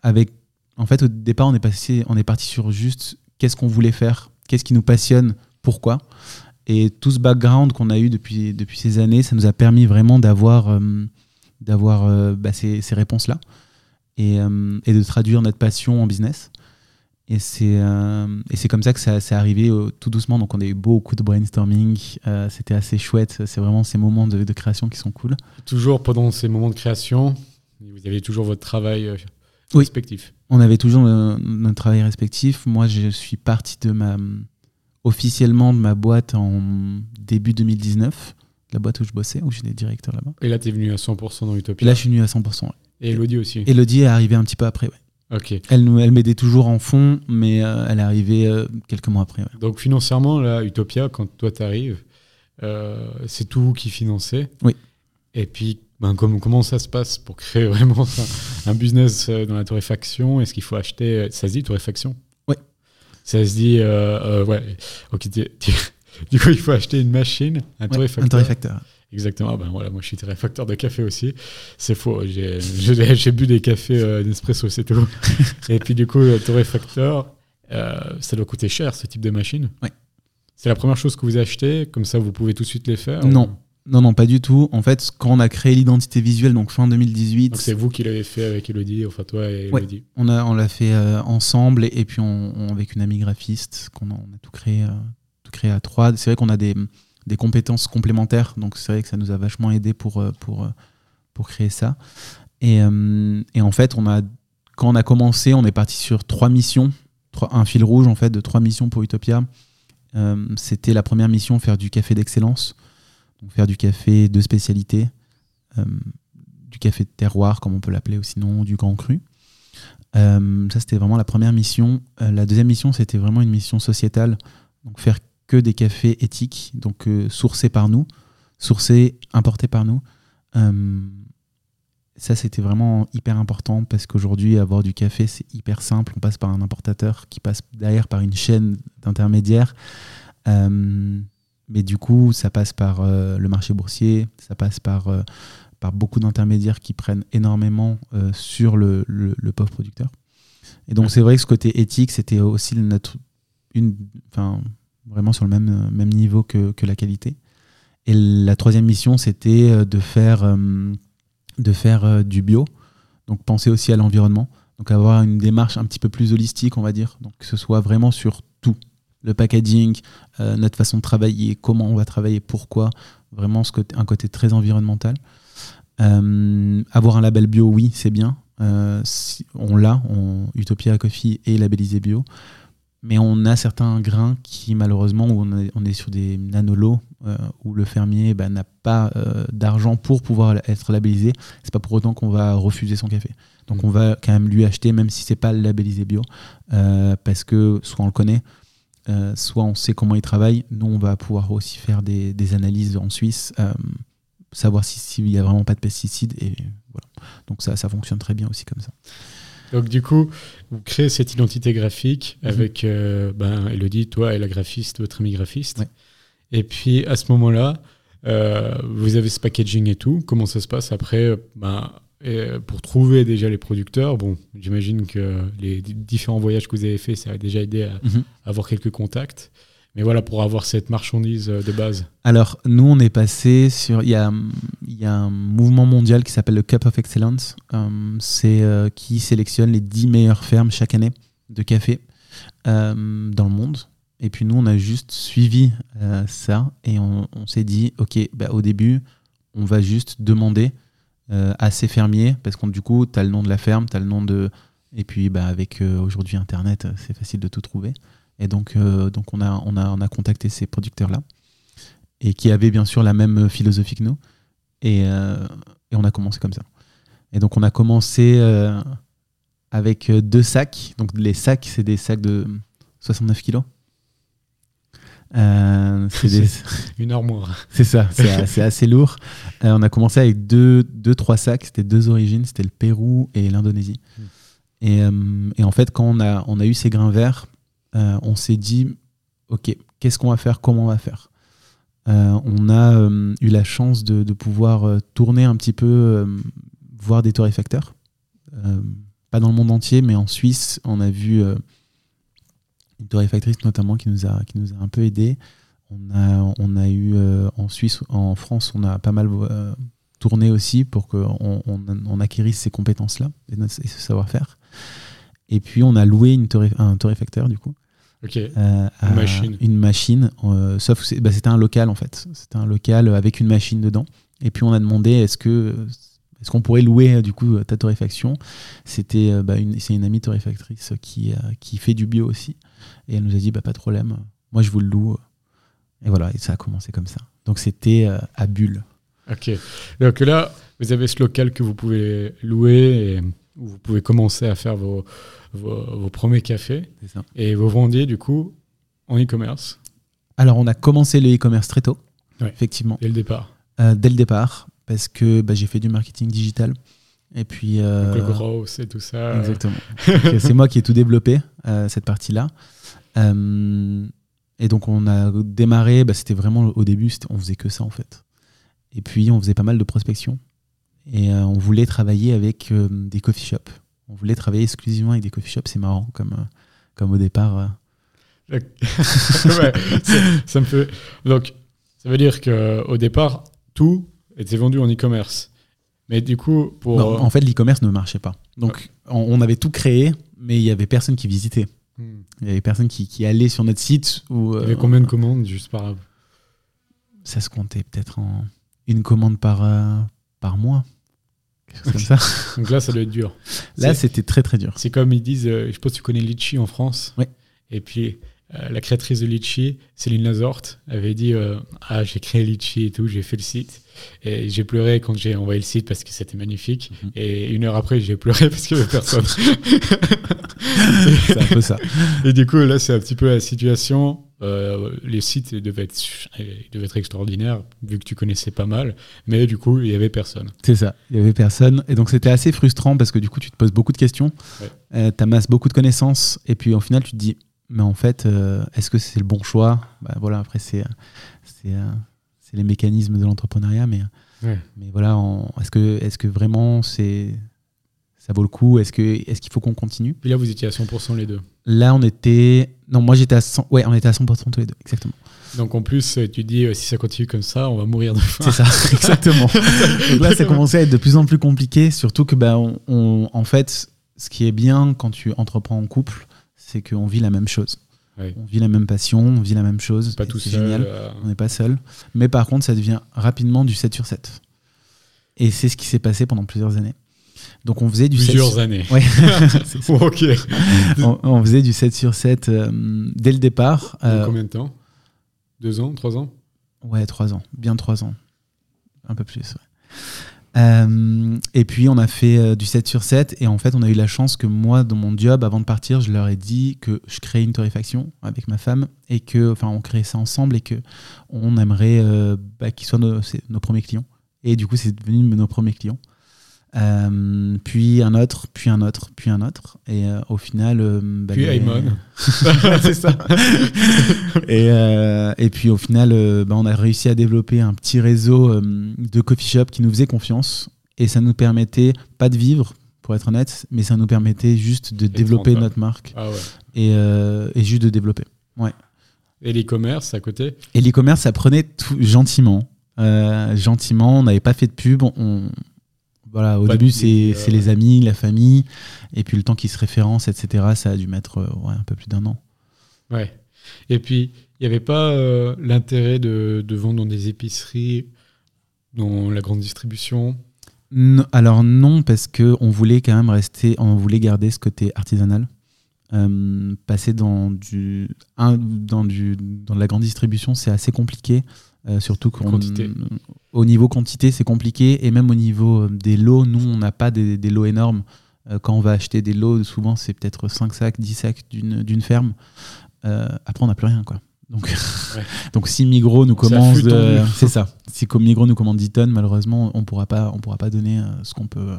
avec en fait au départ on est passé on est parti sur juste qu'est-ce qu'on voulait faire, qu'est-ce qui nous passionne, pourquoi. Et tout ce background qu'on a eu depuis depuis ces années, ça nous a permis vraiment d'avoir euh, bah, ces, ces réponses là et, et de traduire notre passion en business. Et c'est euh, comme ça que ça c'est arrivé euh, tout doucement. Donc on a eu beaucoup de brainstorming. euh, C'était assez chouette. C'est vraiment ces moments de, de création qui sont cool. Toujours pendant ces moments de création, vous avez toujours votre travail euh, Oui. respectif. On avait toujours notre travail respectif. Moi, je suis parti de ma officiellement de ma boîte en début 2019, la boîte où je bossais, où j'étais directeur là-bas. Et là, tu es venu à 100% dans Et Utopia. là, je suis venu à 100%. ouais. Et Elodie aussi. Elodie est arrivée un petit peu après. ouais. Ok. Elle, elle m'aidait toujours en fond, mais euh, elle est arrivée euh, quelques mois après. ouais. Donc financièrement, là, Utopia, quand toi t'arrives, euh, c'est tout vous qui financez. Oui. Et puis, ben, comme- comment ça se passe pour créer vraiment un, un business euh, dans la torréfaction Est-ce qu'il faut acheter Ça se dit torréfaction Oui. Ça se dit, ouais. Ok, du coup, il faut acheter une machine, un Ouais, torréfacteur. un torréfacteur. Exactement. Ben voilà, moi je suis torréfacteur de café aussi. C'est faux. J'ai bu des cafés euh, Nespresso, c'est tout. Et puis du coup, le torréfacteur, euh, ça doit coûter cher ce type de machine. Ouais. C'est la première chose que vous achetez, comme ça vous pouvez tout de suite les faire? Non. ou- Non, non, pas du tout. En fait, quand on a créé l'identité visuelle, donc fin 2018, Donc c'est vous qui l'avez fait avec Elodie, enfin toi et Ouais. Elodie. on a on l'a fait euh, ensemble et, et puis on, on- avec une amie graphiste qu'on a, on a tout créé euh, tout créé à trois. C'est vrai qu'on a des, des compétences complémentaires, donc c'est vrai que ça nous a vachement aidé pour euh, pour euh, pour créer ça. Et, euh, et en fait, on a quand on a commencé, on est parti sur trois missions, trois, un fil rouge en fait de trois missions pour Utopia. C'était la première mission faire du café d'excellence, faire du café de spécialité, du café de terroir comme on peut l'appeler ou sinon du grand cru. Ça, c'était vraiment la première mission. La deuxième mission, c'était vraiment une mission sociétale. Donc, faire que des cafés éthiques, donc euh, sourcés par nous, sourcés, importés par nous. Euh, ça, c'était vraiment hyper important parce qu'aujourd'hui, avoir du café, c'est hyper simple. On passe par un importateur qui passe derrière par une chaîne d'intermédiaires. Euh, mais du coup, ça passe par le marché boursier, ça passe par, par beaucoup d'intermédiaires qui prennent énormément sur le, le- pauvre producteur. Et donc, c'est vrai que ce côté éthique, c'était aussi notre, une, vraiment sur le même, euh, même niveau que, que la qualité. Et la troisième mission, c'était euh, de faire, euh, de faire du bio. Donc, penser aussi à l'environnement. Donc, avoir une démarche un petit peu plus holistique, on va dire. Donc, que ce soit vraiment sur tout. Le packaging, notre façon de travailler, comment on va travailler, pourquoi. Vraiment ce côté, un côté très environnemental. Avoir un label bio, oui, c'est bien. Euh, si- on l'a, Utopia Coffee est labellisé bio. Mais on a certains grains qui, malheureusement, on est, on est sur des nanolos, euh, où le fermier bah, n'a pas euh, d'argent pour pouvoir être labellisé, c'est pas pour autant qu'on va refuser son café. Donc on va quand même lui acheter, même si c'est pas labellisé bio, euh, parce que soit on le connaît, soit on sait comment il travaille. Nous, on va pouvoir aussi faire des, des analyses en Suisse, savoir si- s'il n'y a vraiment pas de pesticides. Et voilà. Donc ça, ça fonctionne très bien aussi comme ça. Donc du coup, vous créez cette identité graphique Mhm. avec euh, ben, Elodie, toi et la graphiste, votre ami graphiste. Ouais. Et puis à ce moment-là, euh, vous avez ce packaging et tout. Comment ça se passe après euh, ben, Pour trouver déjà les producteurs, bon, j'imagine que les différents voyages que vous avez faits, ça a déjà aidé à Mhm. avoir quelques contacts. Mais voilà, pour avoir cette marchandise euh, de base. Alors, nous, on est passé sur. Il y a, un mouvement mondial qui s'appelle le Cup of Excellence. Euh, c'est euh, qui sélectionne les 10 meilleures fermes chaque année de café dans le monde. Et puis, nous, on a juste suivi ça et on, s'est dit OK, bah, au début, on va juste demander à ces fermiers, parce que du coup, tu as le nom de la ferme, tu as le nom de. Et puis, bah, avec aujourd'hui Internet, c'est facile de tout trouver. Et donc, euh, donc on, a, on, a, on a contacté ces producteurs-là et qui avaient bien sûr la même philosophie que nous. Et, euh, et on a commencé comme ça. Et donc on a commencé euh, avec deux sacs. Donc les sacs, c'est des sacs de 69 kilos. C'est des- Une armoire. c'est ça, c'est assez lourd. On a commencé avec deux, deux trois sacs, c'était deux origines, c'était le Pérou et l'Indonésie. Mm. Et, et en fait, quand on a, on a eu ces grains verts, euh, on s'est dit, OK, qu'est-ce qu'on va faire, comment on va faire Euh, On a euh, eu la chance de, pouvoir tourner un petit peu, voir des torréfacteurs. Pas dans le monde entier, mais en Suisse, on a vu une torréfactrice notamment qui nous a, un peu aidé. On a, eu en Suisse, en France, on a pas mal tourné aussi pour qu'on on, on acquérisse ces compétences-là et ce savoir-faire. Et puis on a loué une torré- un torréfacteur du coup. Ok. euh, Une machine. Une machine, euh, sauf que bah, c'était un local en fait. C'était un local avec une machine dedans. Et puis on a demandé est-ce que est-ce qu'on pourrait louer du coup ta torréfaction? C'était euh, bah, une, c'est une amie torréfactrice qui, qui fait du bio aussi. Et elle nous a dit bah, pas de problème, moi je vous le loue. Et voilà, et ça a commencé comme ça. Donc c'était à Bulle. Ok. Donc là, vous avez ce local que vous pouvez louer et où vous pouvez commencer à faire vos, vos, vos premiers cafés ça. et vous vendiez du coup en e-commerce Alors on a commencé le e-commerce très tôt, Ouais. effectivement, dès le départ. euh, dès le départ, parce que bah, j'ai fait du marketing digital. Et puis. euh, Donc le growth et tout ça. Exactement. Euh, c'est moi qui ai tout développé, euh, cette partie-là. Euh, et donc, on a démarré, bah, c'était vraiment au début, on faisait que ça en fait. Et puis, on faisait pas mal de prospection. Et euh, on voulait travailler avec euh, des coffee shops. On voulait travailler exclusivement avec des coffee shops. C'est marrant, comme, euh, comme au départ. ouais, ça- me fait. Donc, ça veut dire qu'au départ, tout était vendu en e-commerce. Mais du coup, pour. Non, en fait, l'e-commerce ne marchait pas. Donc, on, on avait tout créé, mais il y avait personne qui visitait. Hmm. Il y avait personne qui, qui allait sur notre site. Où, Il y avait combien de commandes juste par. ça se comptait peut-être en une commande par, euh, par mois. Comme ça. Donc là, ça doit être dur. Là, c'était très très dur. C'est comme ils disent, euh, je pas si tu connais Litchi en France. Oui. Et puis, euh, la créatrice de Litchi, Céline Lazorte, avait dit euh, Ah, j'ai créé Litchi et tout, j'ai fait le site. Et j'ai pleuré quand j'ai envoyé le site parce que c'était magnifique. Mhm. Et une heure après, j'ai pleuré parce qu'il n'y avait personne. C'est un peu ça. et du coup, là, c'est un petit peu la situation. Euh, les sites devaient être, ils devaient être extraordinaires, vu que tu connaissais pas mal. Mais du coup, il n'y avait personne. C'est ça. Il y avait personne. Et donc, c'était assez frustrant parce que du coup, tu te poses beaucoup de questions. Ouais. tu amasses beaucoup de connaissances. Et puis, au final, tu te dis, mais en fait, euh, est-ce que c'est le bon choix? Bah, Voilà, après, c'est euh, les mécanismes de l'entrepreneuriat. Mais, Ouais. mais voilà, en- est-ce que, est que vraiment c'est ça vaut le coup Est-ce qu'il est qu'il faut qu'on continue? Puis là, vous étiez à 100% les deux. Là, on était. Non, moi j'étais à 100. Ouais, on était à 100% tous les deux, exactement. Donc en plus, euh, tu dis, euh, si ça continue comme ça, on va mourir de faim. C'est ça, exactement. Donc là, ça commençait à être de plus en plus compliqué, surtout que, bah, on, on- en fait, ce qui est bien quand tu entreprends en couple, c'est qu'on vit la même chose. Ouais. On vit la même passion, on vit la même chose. Pas tout c'est seul. génial. euh, On n'est pas seul. Mais par contre, ça devient rapidement du 7 sur 7. Et c'est ce qui s'est passé pendant plusieurs années. Donc on faisait du 7 plusieurs sur... Ouais. Ok. on, on faisait du 7 sur 7 euh, dès le départ. Euh, combien de temps? Deux ans Trois ans? Ouais, trois ans. Bien trois ans. Un peu plus, ouais. Euh, et puis on a fait du 7 sur 7 et en fait on a eu la chance que moi dans mon job avant de partir je leur ai dit que je crée une torréfaction avec ma femme et que enfin on crée ça ensemble et que on aimerait bah, qu'ils soient nos premiers clients et du coup c'est devenu nos premiers clients Euh, puis un autre puis un autre puis un autre et euh, au final euh, bah, Puis les- c'est ça. et, euh, et puis au final, bah, on a réussi à développer un petit réseau de coffee shop qui nous faisait confiance. Et ça nous permettait, pas de vivre, pour être honnête, mais ça nous permettait juste de développer notre marque Ah ouais. et, et juste de développer. Et l'e-commerce à côté? Et l'e-commerce, ça prenait tout gentiment. Euh, gentiment, on n'avait pas fait de pub. On, voilà, au Pas début, c'est euh, c'est les amis, la famille. Et puis le temps qui se référence, etc., ça a dû mettre euh, ouais, un peu plus d'un an. Ouais. Et puis, il n'y avait pas euh, l'intérêt de, de vendre dans des épiceries, dans la grande distribution? Non, alors non, parce que on voulait quand même rester, on voulait garder ce côté artisanal. Euh, passer dans du, un, dans du, dans de la grande distribution, c'est assez compliqué, euh, surtout qu'on-. Au niveau quantité, c'est compliqué, et même au niveau euh, des lots, nous, on n'a pas des, des lots énormes. Euh, quand on va acheter des lots, souvent c'est peut-être 5 sacs, 10 sacs d'une ferme. Euh, après, on n'a plus rien, quoi. Donc, Ouais. donc si Migros nous commande, euh, c'est ça. Si Migros nous commande 10 tonnes, malheureusement, on pourra pas, on pourra pas donner ce qu'on peut.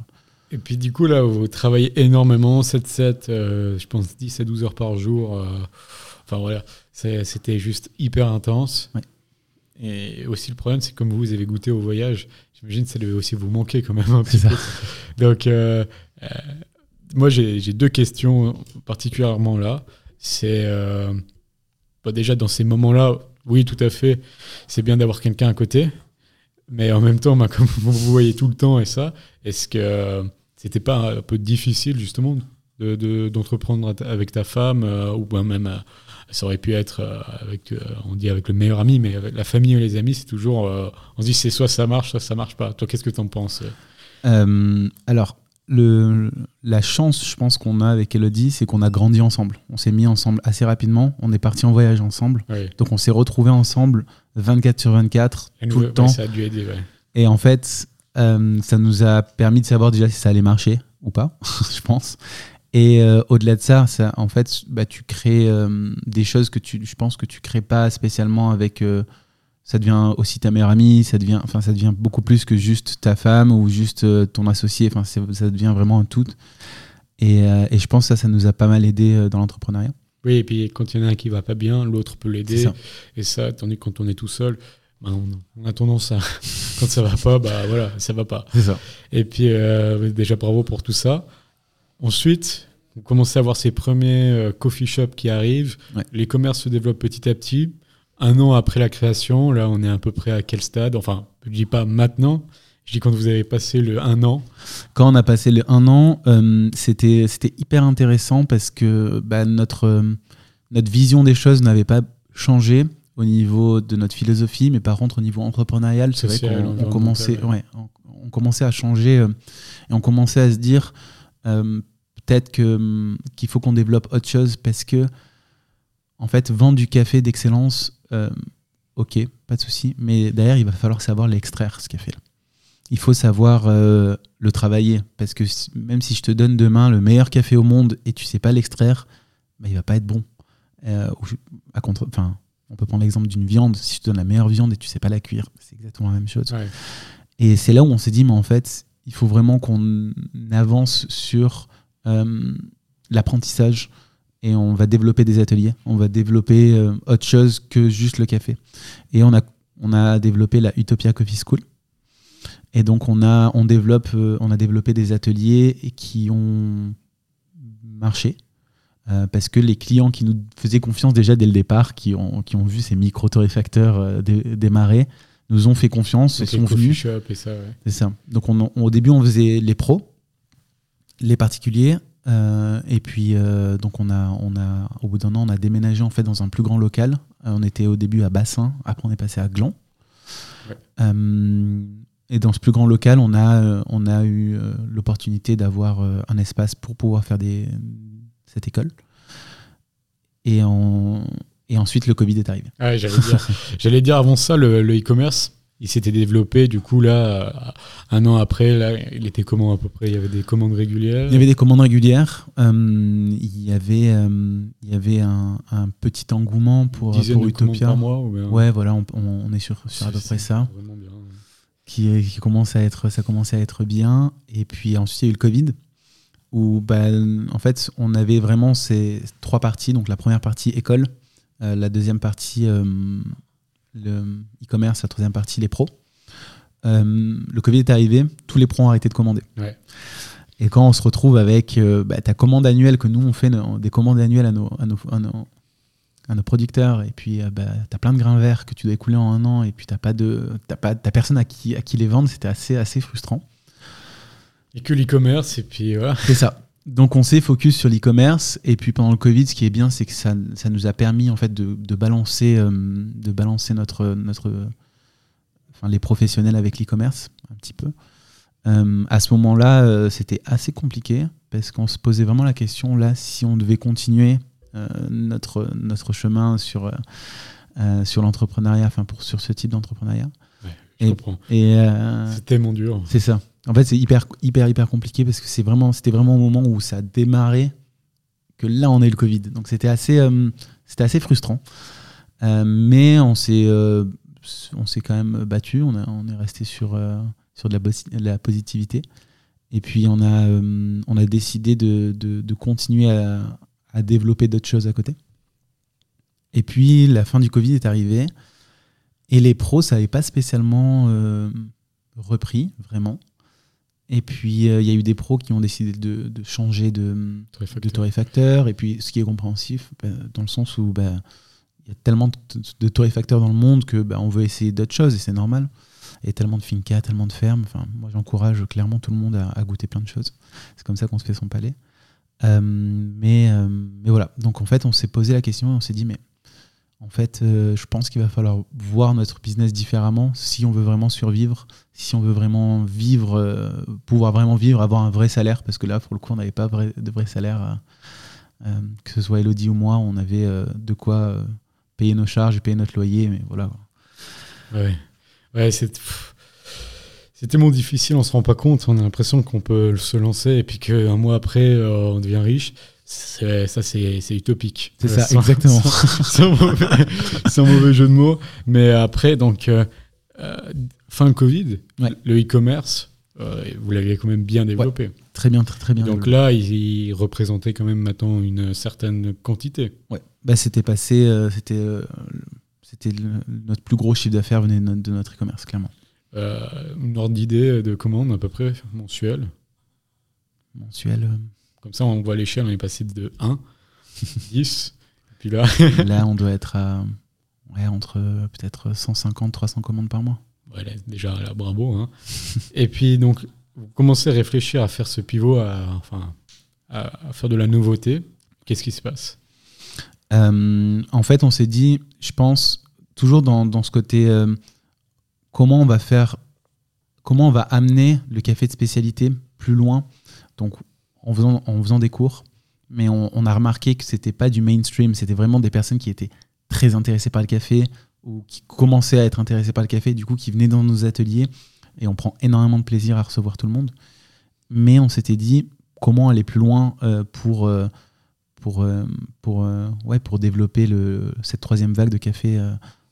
Et puis, du coup, là, vous travaillez énormément, 7-7, euh, je pense 10 à 12 heures par jour. enfin, voilà, c'était juste hyper intense. Ouais. Et aussi, le problème, c'est que comme vous, vous avez goûté au voyage, j'imagine que ça devait aussi vous manquer quand même un petit peu. Donc, euh, euh, moi, j'ai deux questions particulièrement là. C'est euh, bah, déjà dans ces moments-là, oui, tout à fait, c'est bien d'avoir quelqu'un à côté. Mais en même temps, bah, comme vous vous voyez tout le temps et ça, est-ce que c'était pas un peu difficile justement de- de- d'entreprendre à ta- avec ta femme ou ben même ça aurait pu être euh, avec, euh, on dit avec le meilleur ami, mais avec la famille et les amis, c'est toujours, euh, on se dit c'est soit ça marche, soit ça marche pas. Toi, qu'est-ce que tu en penses alors, le, la chance, je pense qu'on a avec Elodie, c'est qu'on a grandi ensemble. On s'est mis ensemble assez rapidement. On est parti en voyage ensemble. Oui. Donc, on s'est retrouvés ensemble 24 sur 24, Et tout nous, le ouais, temps. ça a dû aider. ouais. Et en fait, euh, ça nous a permis de savoir déjà si ça allait marcher ou pas, je pense. Et euh, au-delà de ça, ça, en fait, bah, tu crées euh, des choses que tu, je pense que tu crées pas spécialement avec. euh, ça devient aussi ta meilleure amie, ça devient, enfin, ça devient beaucoup plus que juste ta femme ou juste ton associé. Enfin, ça devient vraiment un tout. Et, et je pense que ça, ça nous a pas mal aidé dans l'entrepreneuriat. Oui, et puis quand il y en a un qui va pas bien, l'autre peut l'aider. Et ça, tandis que quand on est tout seul, ben, on, a tendance à. quand ça va pas, bah voilà, ça va pas. Ça. Et puis, euh, déjà, bravo pour tout ça. Ensuite, on commence à avoir ces premiers euh, coffee shops qui arrivent. Ouais. Les commerces se développent petit à petit. Un an après la création, là, on est à peu près à quel stade? Enfin, je dis pas maintenant, je dis quand vous avez passé le un an. Quand on a passé le un an, euh, c'était hyper intéressant parce que bah, notre, euh, notre vision des choses n'avait pas changé au niveau de notre philosophie, mais par contre au niveau entrepreneurial, c'est vrai qu'on commençait, ouais. ouais, on, on commençait à changer euh, et on commençait à se dire euh, peut-être que, hum, qu'il faut qu'on développe autre chose parce que en fait vendre du café d'excellence, euh, ok, pas de souci, mais derrière il va falloir savoir l'extraire ce café-là il faut savoir euh, le travailler. Parce que même si je te donne demain le meilleur café au monde et tu sais pas l'extraire, bah, il va pas être bon. À contre, enfin, on peut prendre l'exemple d'une viande. Si je te donne la meilleure viande et tu sais pas la cuire, c'est exactement la même chose. Ouais. Et c'est là où on s'est dit, mais en fait, il faut vraiment qu'on avance sur euh, l'apprentissage et on va développer des ateliers. On va développer euh, autre chose que juste le café. Et on a, développé la Utopia Coffee School. Et donc on a, on euh, développé des ateliers qui ont marché. parce que les clients qui nous faisaient confiance déjà dès le départ, qui ont, vu ces micro-torréfacteurs dé- démarrer, nous ont fait confiance et Donc, sont venus. shops et ça, ouais. C'est ça. Donc on, on- au début on faisait les pros, les particuliers, euh, et puis euh, donc on a, on a, au bout d'un an on a déménagé en fait dans un plus grand local. Euh, on était au début à Bassin, après on est passé à Gland. Ouais. Et dans ce plus grand local, on a, on a eu l'opportunité d'avoir un espace pour pouvoir faire des, cette école. Et, on, Et ensuite, le Covid est arrivé. Ouais, j'allais dire, j'allais dire avant ça, le le e-commerce, il s'était développé. Du coup, là, un an après, là, il était comment à peu près? Il y avait des commandes régulières? Il y avait des commandes régulières. euh, il y avait, euh, il y avait un, un petit engouement pour, Dizaines pour de Utopia. par mois ou bien- Ouais, voilà, on, est sur, sur à peu près ça. Vraiment bien. qui, qui commence à être, ça commençait à être bien. Et puis ensuite, il y a eu le Covid, où bah, en fait, on avait vraiment ces trois parties. Donc la première partie école, euh, la deuxième partie euh, le e-commerce, la troisième partie les pros. Euh, le Covid est arrivé, tous les pros ont arrêté de commander. Ouais. Et quand on se retrouve avec bah, ta commande annuelle, que nous on fait nos- des commandes annuelles à nos, à nos, à nos, à nos producteurs, et puis bah, tu as plein de grains verts que tu dois écouler en un an, et puis tu pas de t'as pas t'as personne à qui, à qui les vendre, c'était assez, assez frustrant. Et que l'e-commerce, et puis voilà. C'est ça. Donc on s'est focus sur l'e-commerce, et puis pendant le Covid, ce qui est bien, c'est que ça, ça nous a permis en fait de, de balancer, euh, de balancer notre, notre, enfin, les professionnels avec l'e-commerce un petit peu. Euh, à ce moment-là, euh, c'était assez compliqué parce qu'on se posait vraiment la question là si on devait continuer notre, notre chemin sur, sur l'entrepreneuriat, enfin pour sur ce type d'entrepreneuriat. Je Et- comprends. Et C'est tellement dur. c'est ça. En fait, c'est hyper, hyper, hyper compliqué parce que c'était vraiment au moment où ça a démarré que là, on a le Covid. Donc, c'était assez, euh, c'était assez frustrant. Euh, mais on s'est, euh, on s'est quand même battu. On, est resté sur, sur de la, positivité. Et puis, on a, on a décidé de, continuer à, à développer d'autres choses à côté. Et puis, la fin du Covid est arrivée. Et les pros, ça n'avait pas spécialement repris, vraiment. Et puis, euh, il y a eu des pros qui ont décidé de, de changer de, de Torréfacteur. torréfacteur. Et puis, ce qui est compréhensif, bah, dans le sens où bah, il y a tellement de, de torréfacteurs dans le monde que bah, on veut essayer d'autres choses, et c'est normal. Et tellement de fincas, tellement de fermes. Enfin, moi, j'encourage clairement tout le monde à, à goûter plein de choses. C'est comme ça qu'on se fait son palais. Euh, mais, euh, mais voilà. Donc, en fait, on s'est posé la question et on s'est dit, mais en fait, euh, je pense qu'il va falloir voir notre business différemment si on veut vraiment survivre, si on veut vraiment vivre, euh, pouvoir vraiment vivre, avoir un vrai salaire, parce que là, pour le coup, on n'avait pas de vrai salaire, euh, que ce soit Elodie ou moi, on avait de quoi payer nos charges payer notre loyer, mais voilà. Ouais, ouais c'est c'est tellement difficile, on se rend pas compte. On a l'impression qu'on peut se lancer et puis qu'un mois après, on devient riche. Ça, c'est utopique. C'est ça, sans- exactement. Sans, sans mauvais, sans mauvais jeu de mots. Mais après, donc, euh, euh, fin Covid, Ouais. le e-commerce, euh, vous l'aviez quand même bien développé. Très bien, très, très bien. Donc là, il, il représentait quand même maintenant une certaine quantité. Ouais. Bah, c'était passé, euh, c'était, euh, c'était notre plus gros chiffre d'affaires venait de notre, e-commerce, clairement. Euh, une ordre d'idée de commande à peu près mensuelle? Mensuel. Comme ça, on voit l'échelle, on est passé de 1, 10, et puis là, là, on doit être à, ouais, entre peut-être 150, 300 commandes par mois. voilà, déjà, là, bravo. hein. et puis, donc, vous commencez à réfléchir à faire ce pivot, à, enfin, à, à faire de la nouveauté. Qu'est-ce qui se passe? Euh, en fait, on s'est dit, je pense, toujours dans, dans ce côté, euh, comment on va faire, comment on va amener le café de spécialité plus loin, donc en faisant, en des cours, mais on, a remarqué que c'était pas du mainstream, c'était vraiment des personnes qui étaient très intéressées par le café ou qui commençaient à être intéressées par le café, du coup, qui venaient dans nos ateliers, et on prend énormément de plaisir à recevoir tout le monde. Mais on s'était dit, comment aller plus loin euh, pour... euh, pour, euh, pour, ouais, pour développer le, cette troisième vague de café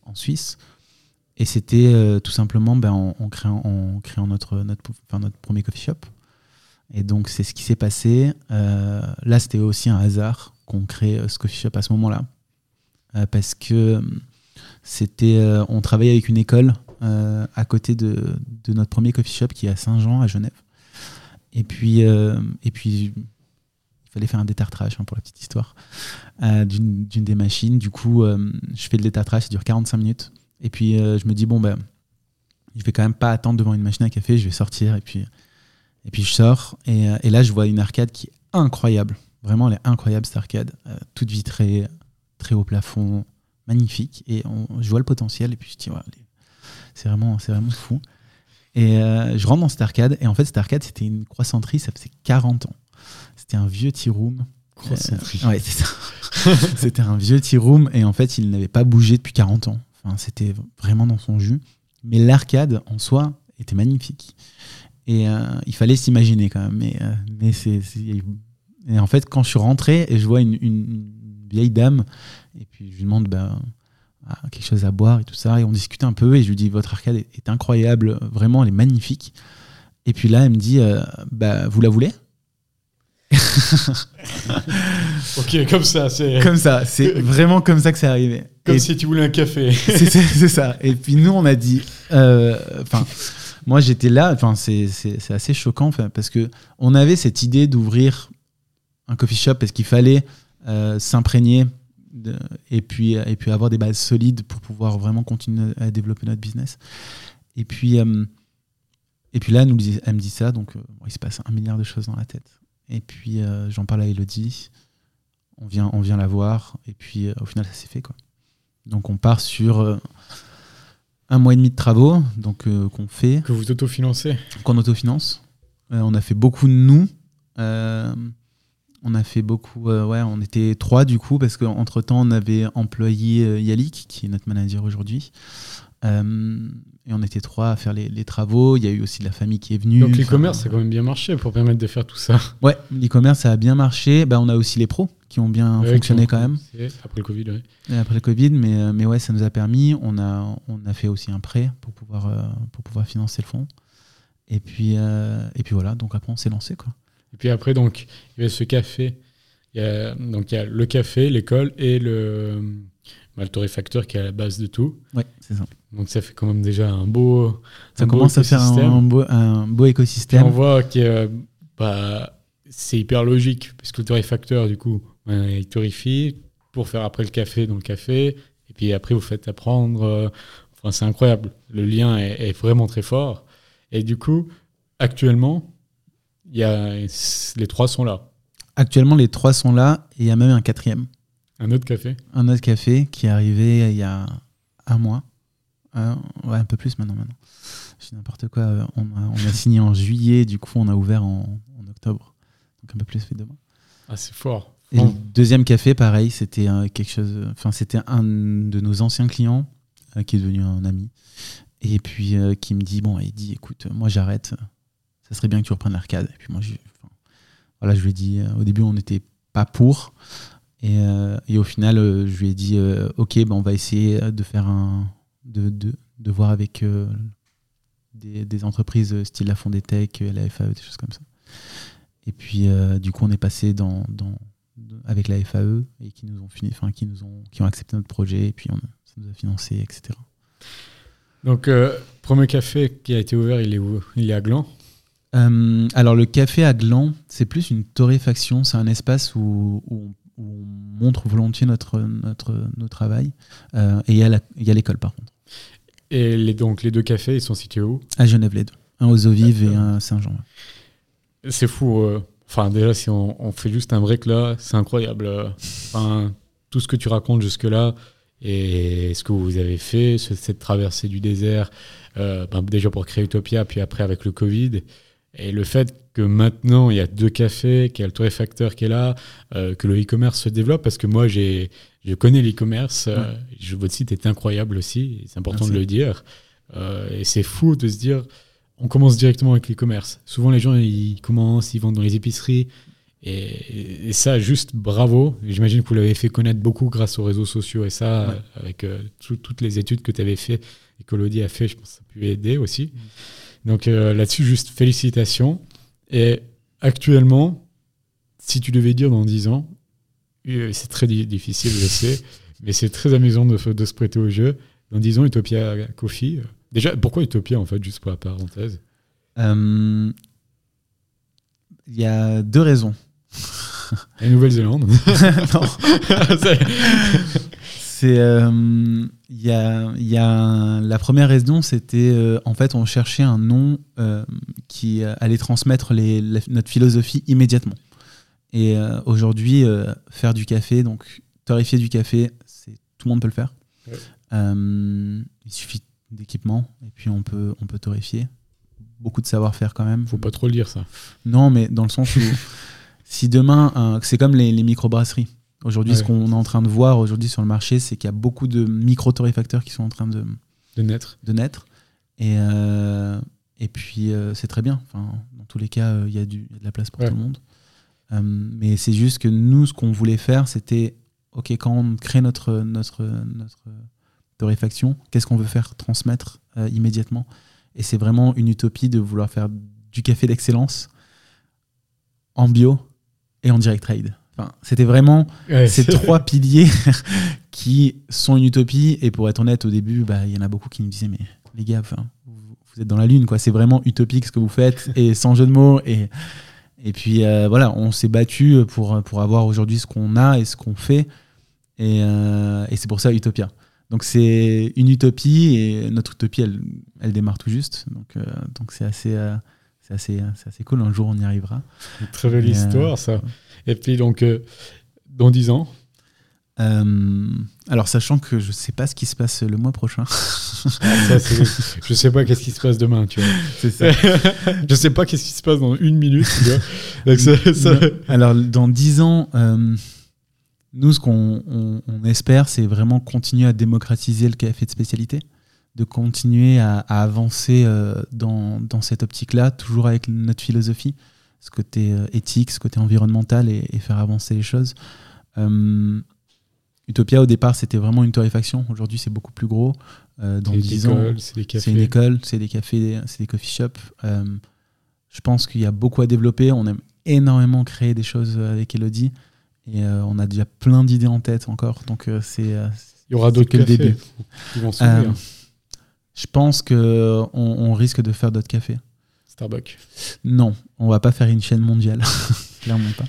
en Suisse. Et c'était tout simplement ben, en, créant, en notre, notre, enfin, notre premier coffee shop. Et donc, c'est ce qui s'est passé. Euh, là, c'était aussi un hasard qu'on crée euh, ce coffee shop à ce moment-là. Euh, parce que euh, c'était, euh, on travaillait avec une école euh, à côté de, notre premier coffee shop qui est à Saint-Jean, à Genève. Et puis, euh, et puis il fallait faire un détartrage hein, pour la petite histoire euh, d'une des machines. Du coup, euh, je fais le détartrage, ça dure 45 minutes. Et puis euh, je me dis, bon, ben, je vais quand même pas attendre devant une machine à café, je vais sortir. Et puis, et puis je sors. Et, euh, et là, je vois une arcade qui est incroyable. Vraiment, elle est incroyable cette arcade. Euh, toute vitrée, très haut plafond, magnifique. Et on- je vois le potentiel. Et puis je dis, ouais, c'est vraiment, vraiment fou. Et euh, je rentre dans cette arcade. Et en fait, cette arcade, c'était une croissanterie, ça faisait 40 ans. C'était un vieux tea room. Croissanterie. Euh, ouais, c'est ça. c'était un vieux tea room et en fait, il n'avait pas bougé depuis 40 ans. Enfin, c'était vraiment dans son jus. Mais l'arcade en soi était magnifique. Et euh, il fallait s'imaginer quand même. Mais, euh, mais c'est, Et en fait, quand je suis rentré et je vois une, une vieille dame, et puis je lui demande ben, ah, quelque chose à boire et tout ça, et on discute un peu, et je lui dis Votre arcade est, incroyable, vraiment, elle est magnifique. Et puis là, elle me dit bah, Vous la voulez? Ok, comme ça, c'est. Comme ça, c'est vraiment comme ça que c'est arrivé. Comme si tu voulais un café. c'est ça. Et puis nous, on a dit. Euh, enfin, moi, j'étais là. Enfin, c'est assez choquant, parce que on avait cette idée d'ouvrir un coffee shop parce qu'il fallait euh, s'imprégner et puis et puis avoir des bases solides pour pouvoir vraiment continuer à développer notre business. Et puis euh, et puis là, elle, nous me dit ça, donc il se passe un milliard de choses dans la tête. Et puis euh, j'en parle à Elodie. On vient, on vient la voir. Et puis euh, au final, ça s'est fait. Quoi. Donc on part sur euh, un mois et demi de travaux donc qu'on fait. Que vous autofinancez Qu'on autofinance. on a fait beaucoup de nous. on a fait beaucoup. ouais, on était trois du coup, parce qu'entre temps, on avait employé Yalik, qui est notre manager aujourd'hui. Euh, et on était trois à faire les, travaux. Il y a eu aussi de la famille qui est venue. Donc l'e-commerce, ça a quand même bien marché pour permettre de faire tout ça. Ouais, l'e-commerce, ça a bien marché. Bah, on a aussi les pros qui ont bien fonctionné quand même. Après le Covid, oui. après le Covid, mais, euh, mais ouais, ça nous a permis. On a, on a fait aussi un prêt pour pouvoir, euh, pour pouvoir financer le fonds. Et puis, et puis voilà, donc après, on s'est lancé. Quoi. Et puis après, donc, il y a ce café. Il y a, donc, il y a le café, l'école et le bah, le torréfacteur qui est à la base de tout. Ouais, c'est ça. Donc ça fait quand même déjà un beau. Ça commence à faire un, beau, un beau écosystème. on voit que bah, c'est hyper logique, puisque le torréfacteur, du coup, il torréfie pour faire après le café dans le café. Et puis après, vous faites apprendre. Euh, enfin, c'est incroyable. Le lien est, vraiment très fort. Et du coup, actuellement, y a, les trois sont là. Actuellement, les trois sont là et il y a même un quatrième. Un autre café Un autre café qui est arrivé il y a un mois. ouais, un peu plus maintenant. maintenant. Je n'importe quoi. On a, signé en juillet, du coup, on a ouvert en, octobre. Donc un peu plus fait deux mois. Ah, c'est fort. Et le deuxième café, pareil, c'était quelque chose. Enfin, c'était un de nos anciens clients euh, qui est devenu un ami. Et puis euh, qui me dit bon, il dit écoute, moi j'arrête. Ça serait bien que tu reprennes l'arcade. Et puis moi, voilà, je lui ai dit. Euh, au début, on n'était pas pour. Et, euh, et, au final, euh, je lui ai dit euh, Ok, ben on va essayer de faire un. de, de, de voir avec des, des, entreprises style la Fondetech, la FAE, des choses comme ça. Et puis, du coup, on est passé dans, dans, avec la FAE et qui nous ont fini, enfin, qui nous ont, qui ont accepté notre projet et puis on, ça nous a financé, etc. Donc, premier café qui a été ouvert, il est où? Il est à Gland? Alors le café à Gland, c'est plus une torréfaction, c'est un espace où, où, où on montre volontiers notre, notre, notre travail. Euh, et il y a l'école, par contre. Et les, donc, les deux cafés, ils sont situés où? À Genève, les deux. Un aux eaux vives et un à Saint-Jean. C'est fou. Enfin, déjà, si on, fait juste un break là, c'est incroyable. Enfin, tout ce que tu racontes jusque-là et ce que vous avez fait, cette traversée du désert, euh, ben, déjà pour créer Utopia, puis après avec le Covid. Et le fait que maintenant, il y a deux cafés, qu'il y a le torréfacteur qui est là, euh, que le e-commerce se développe, parce que moi, j'ai, je connais l'e-commerce. Euh, votre site est incroyable aussi, c'est important de le dire. Et c'est fou de se dire, on commence directement avec l'e-commerce. Souvent, les gens, ils commencent, ils vendent dans les épiceries. Et, ça, juste bravo. J'imagine que vous l'avez fait connaître beaucoup grâce aux réseaux sociaux. Et ça, avec toutes les études que tu avais fait et que Lodi a fait, je pense que ça a pu aider aussi. Mm. Donc euh, là-dessus, juste félicitations. Et actuellement, si tu devais dire dans 10 ans, euh, c'est très difficile, je sais, mais c'est très amusant de, de, se prêter au jeu. Dans 10 ans, Utopia Coffee. Euh, déjà, pourquoi Utopia en fait, juste pour la parenthèse Il y a deux raisons. La Nouvelle-Zélande Non. C'est il y a, y a la première raison, c'était euh, en fait on cherchait un nom euh, qui allait transmettre les, notre philosophie immédiatement. Et euh, aujourd'hui, faire du café, donc torréfier du café, c'est tout le monde peut le faire. il suffit d'équipement et puis on peut on peut torréfier. Beaucoup de savoir-faire quand même. Faut pas trop le dire ça. Non, mais dans le sens où si demain, c'est comme les, les microbrasseries Aujourd'hui, ce qu'on est en train de voir aujourd'hui sur le marché, c'est qu'il y a beaucoup de micro-torréfacteurs qui sont en train de, De naître. de naître. Et, euh, et puis, euh, c'est très bien. Enfin, dans tous les cas, euh, il y, a du- il y a de la place pour Ouais. tout le monde. Mais c'est juste que nous, ce qu'on voulait faire, c'était, OK, quand on crée notre, notre, notre torréfaction, qu'est-ce qu'on veut faire transmettre euh, immédiatement Et c'est vraiment une utopie de vouloir faire du café d'excellence en bio et en direct trade. Enfin, c'était vraiment Ouais, ces trois piliers qui sont une utopie. Et pour être honnête, au début, bah, il y en a beaucoup qui me disaient, mais les gars, vous êtes dans la lune, quoi. C'est vraiment utopique ce que vous faites, et sans jeu de mots. Et, et puis euh, voilà, on s'est battu pour, pour avoir aujourd'hui ce qu'on a et ce qu'on fait. Et, euh, et c'est pour ça Utopia. Donc c'est une utopie et notre utopie, elle, elle démarre tout juste. Donc euh, donc c'est assez, euh, c'est assez, c'est assez cool. Un jour, on y arrivera. Une très belle Et, euh, histoire, ça. Et puis, donc, dans 10 ans, alors, sachant que je sais pas ce qui se passe le mois prochain. ça, c'est- je sais pas qu'est-ce qui se passe demain, tu vois. ça. je sais pas qu'est-ce qui se passe dans une minute, tu vois. Donc, ça- ça- Alors, dans 10 ans, nous, ce qu'on on- on espère, c'est vraiment continuer à démocratiser le café de spécialité, de continuer à, à avancer euh, dans, dans cette optique-là, toujours avec notre philosophie, ce côté euh, éthique, ce côté environnemental et, et faire avancer les choses. Euh, Utopia, au départ, c'était vraiment une torréfaction. Aujourd'hui, c'est beaucoup plus gros. Dans c'est 10 des ans, écoles, c'est des cafés. c'est une école, c'est des cafés, c'est des coffee shops. Je pense qu'il y a beaucoup à développer. On aime énormément créer des choses avec Elodie. Et euh, on a déjà plein d'idées en tête encore. Donc euh, c'est. euh, Il y aura d'autres que le cafés début. qui vont s'ouvrir. Je pense que on, risque de faire d'autres cafés. Starbucks. Non, on va pas faire une chaîne mondiale. Clairement pas.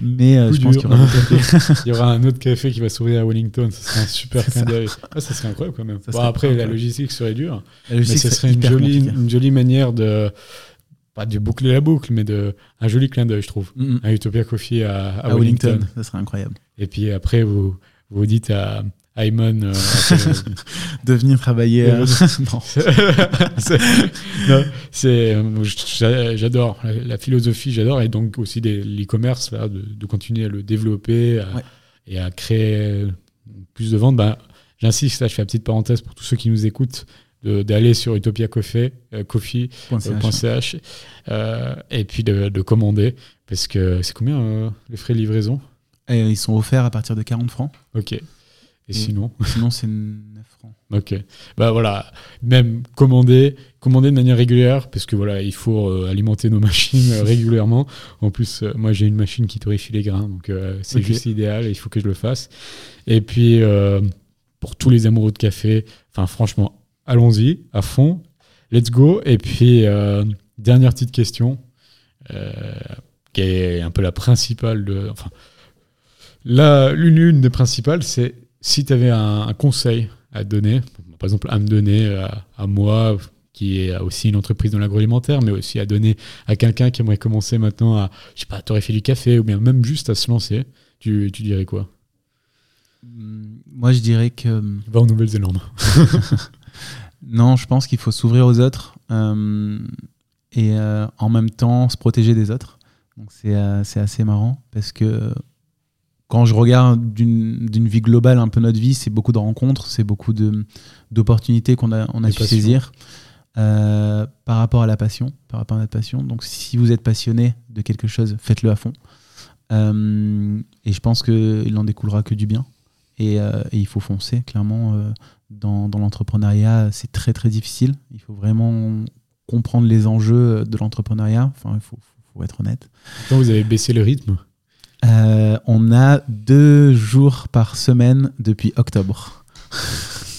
Mais euh, je pense qu'il y aura d'autres cafés. Il y aura un autre café qui va s'ouvrir à Wellington. Ça serait un super clin d'œil. Ah, ça serait incroyable quand même. Bon, après, la logistique serait dure. Je Mais sais que ce serait jolie, une jolie manière de. Pas de boucler la boucle, mais de. Un joli clin d'œil, je trouve. Mm. Un Utopia Coffee à, à À Wellington. Wellington, ça serait incroyable. Et puis après, vous vous dites à Ayman. euh, De venir travailler. euh, non. c'est- euh, j'a- j'adore la, la philosophie j'adore et donc aussi l'e-commerce là de, de continuer à le développer à- Ouais. et à créer plus de ventes bah, j'insiste là je fais la petite parenthèse pour tous ceux qui nous écoutent d'aller sur utopia coffee euh, euh, euh, et puis de, de commander parce que c'est combien euh, les frais de livraison? Et ils sont offerts à partir de 40 francs. ok et sinon? Sinon, c'est 9 francs. Ok. Bah voilà, même commander, commander de manière régulière, parce que voilà, il faut alimenter nos machines régulièrement. En plus, moi j'ai une machine qui torréfie les grains, donc c'est juste idéal et il faut que je le fasse. Et puis pour tous les amoureux de café, enfin franchement, allons-y à fond, let's go. Et puis euh, dernière petite question, euh, qui est un peu la principale de, enfin l'une des principales, c'est si tu avais un, un conseil à donner, par exemple à me donner à, à moi, qui est aussi une entreprise dans l'agroalimentaire, mais aussi à donner à quelqu'un qui aimerait commencer maintenant à, je sais pas, torréfier du café, ou bien même juste à se lancer, tu, tu dirais quoi? Moi, je dirais que. Va en Nouvelle-Zélande. Non, je pense qu'il faut s'ouvrir aux autres euh, et euh, en même temps se protéger des autres. Donc c'est euh, c'est assez marrant parce que quand je regarde d'une vie globale un peu notre vie, c'est beaucoup de rencontres, c'est beaucoup d'opportunités qu'on a, on a Des su passions. saisir par rapport à la passion, par rapport à notre passion. Donc si vous êtes passionné de quelque chose, faites-le à fond. Et je pense qu'il n'en découlera que du bien. Et, euh, et il faut foncer, clairement. euh, dans, dans l'entrepreneuriat, c'est très très difficile. Il faut vraiment comprendre les enjeux de l'entrepreneuriat. Enfin, il faut, faut- faut être honnête. Quand vous avez baissé le rythme Euh, on a deux jours par semaine depuis octobre.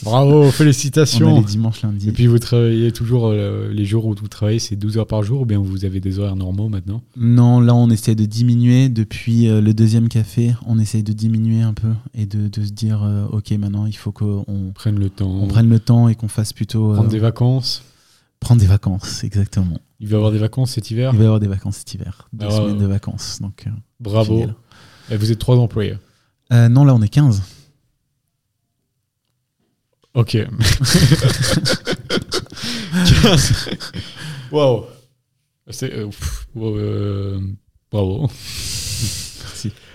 Bravo, On a félicitations les dimanches, lundis. Et puis vous travaillez toujours, euh, les jours où vous travaillez, c'est 12 heures par jour, ou bien vous avez des horaires normaux maintenant? Non, là, on essaie de diminuer. Depuis euh, le deuxième café, on essaie de diminuer un peu et de, de se dire, euh, OK, maintenant, il faut qu'on Prennent le temps, on prenne le temps et qu'on fasse plutôt... prendre des vacances. prendre des vacances, exactement. Il va y avoir des vacances cet hiver? Il va y avoir des vacances cet hiver. Deux Ah, semaines de vacances. Donc, Bravo. Et vous êtes trois employés? Non, là, on est 15. Ok. 15. Waouh. C'est, euh, wow, euh, bravo.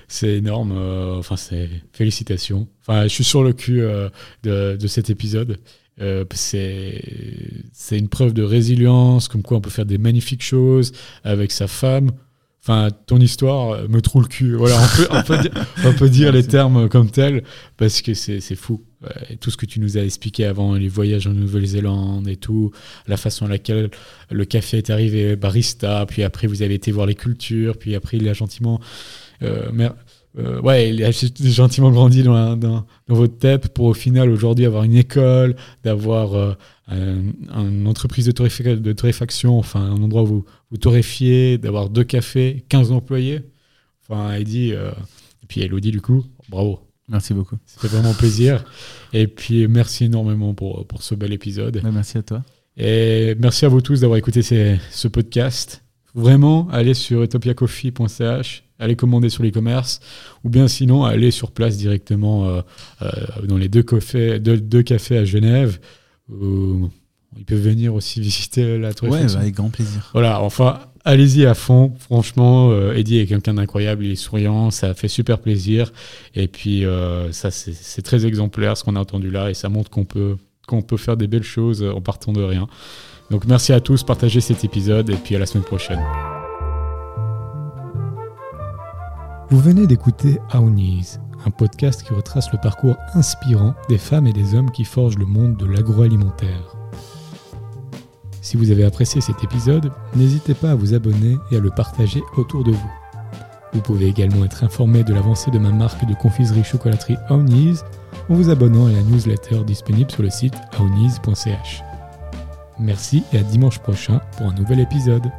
C'est énorme. euh, enfin, c'est félicitations. Enfin, je suis sur le cul euh, de, de cet épisode. Euh, c'est c'est une preuve de résilience, comme quoi on peut faire des magnifiques choses avec sa femme. Enfin, ton histoire euh, me trouve le cul. Voilà, on peut, on peut dire, on peut dire les termes comme tels parce que c'est c'est fou. Et tout ce que tu nous as expliqué avant, les voyages en Nouvelle-Zélande et tout, la façon à laquelle le café est arrivé, barista, puis après vous avez été voir les cultures, puis après il a gentiment, euh, euh, ouais, il a gentiment grandi dans, la- dans, dans votre tête pour au final aujourd'hui avoir une école, d'avoir euh, un- une entreprise de, torréfa- de torréfaction, enfin un endroit où vous, vous torréfiez, d'avoir deux cafés, 15 employés. Enfin, Eddie, euh, et puis Elodie du coup, bravo. Merci beaucoup. C'était vraiment plaisir. Et puis merci énormément pour, pour ce bel épisode. Bah, merci à toi. Et merci à vous tous d'avoir écouté ces- ce podcast. Vraiment, allez sur utopiacoffee.ch, allez commander sur l'e-commerce, ou bien sinon, allez sur place directement euh, euh, dans les deux cafés, deux, deux cafés à Genève. où ils peuvent venir aussi visiter la tour Ouais, Eiffel. bah, avec grand plaisir. Voilà, enfin, allez-y à fond. Franchement, euh, Eddie est quelqu'un d'incroyable, il est souriant, ça fait super plaisir. Et puis, ça, c'est c'est très exemplaire ce qu'on a entendu là, et ça montre qu'on peut, qu'on peut faire des belles choses en partant de rien. Donc, merci à tous, partagez cet épisode, et puis à la semaine prochaine. Vous venez d'écouter Aounis, un podcast qui retrace le parcours inspirant des femmes et des hommes qui forgent le monde de l'agroalimentaire. Si vous avez apprécié cet épisode, n'hésitez pas à vous abonner et à le partager autour de vous. Vous pouvez également être informé de l'avancée de ma marque de confiserie chocolaterie Aounis en vous abonnant à la newsletter disponible sur le site aounis.ch. Merci et à dimanche prochain pour un nouvel épisode.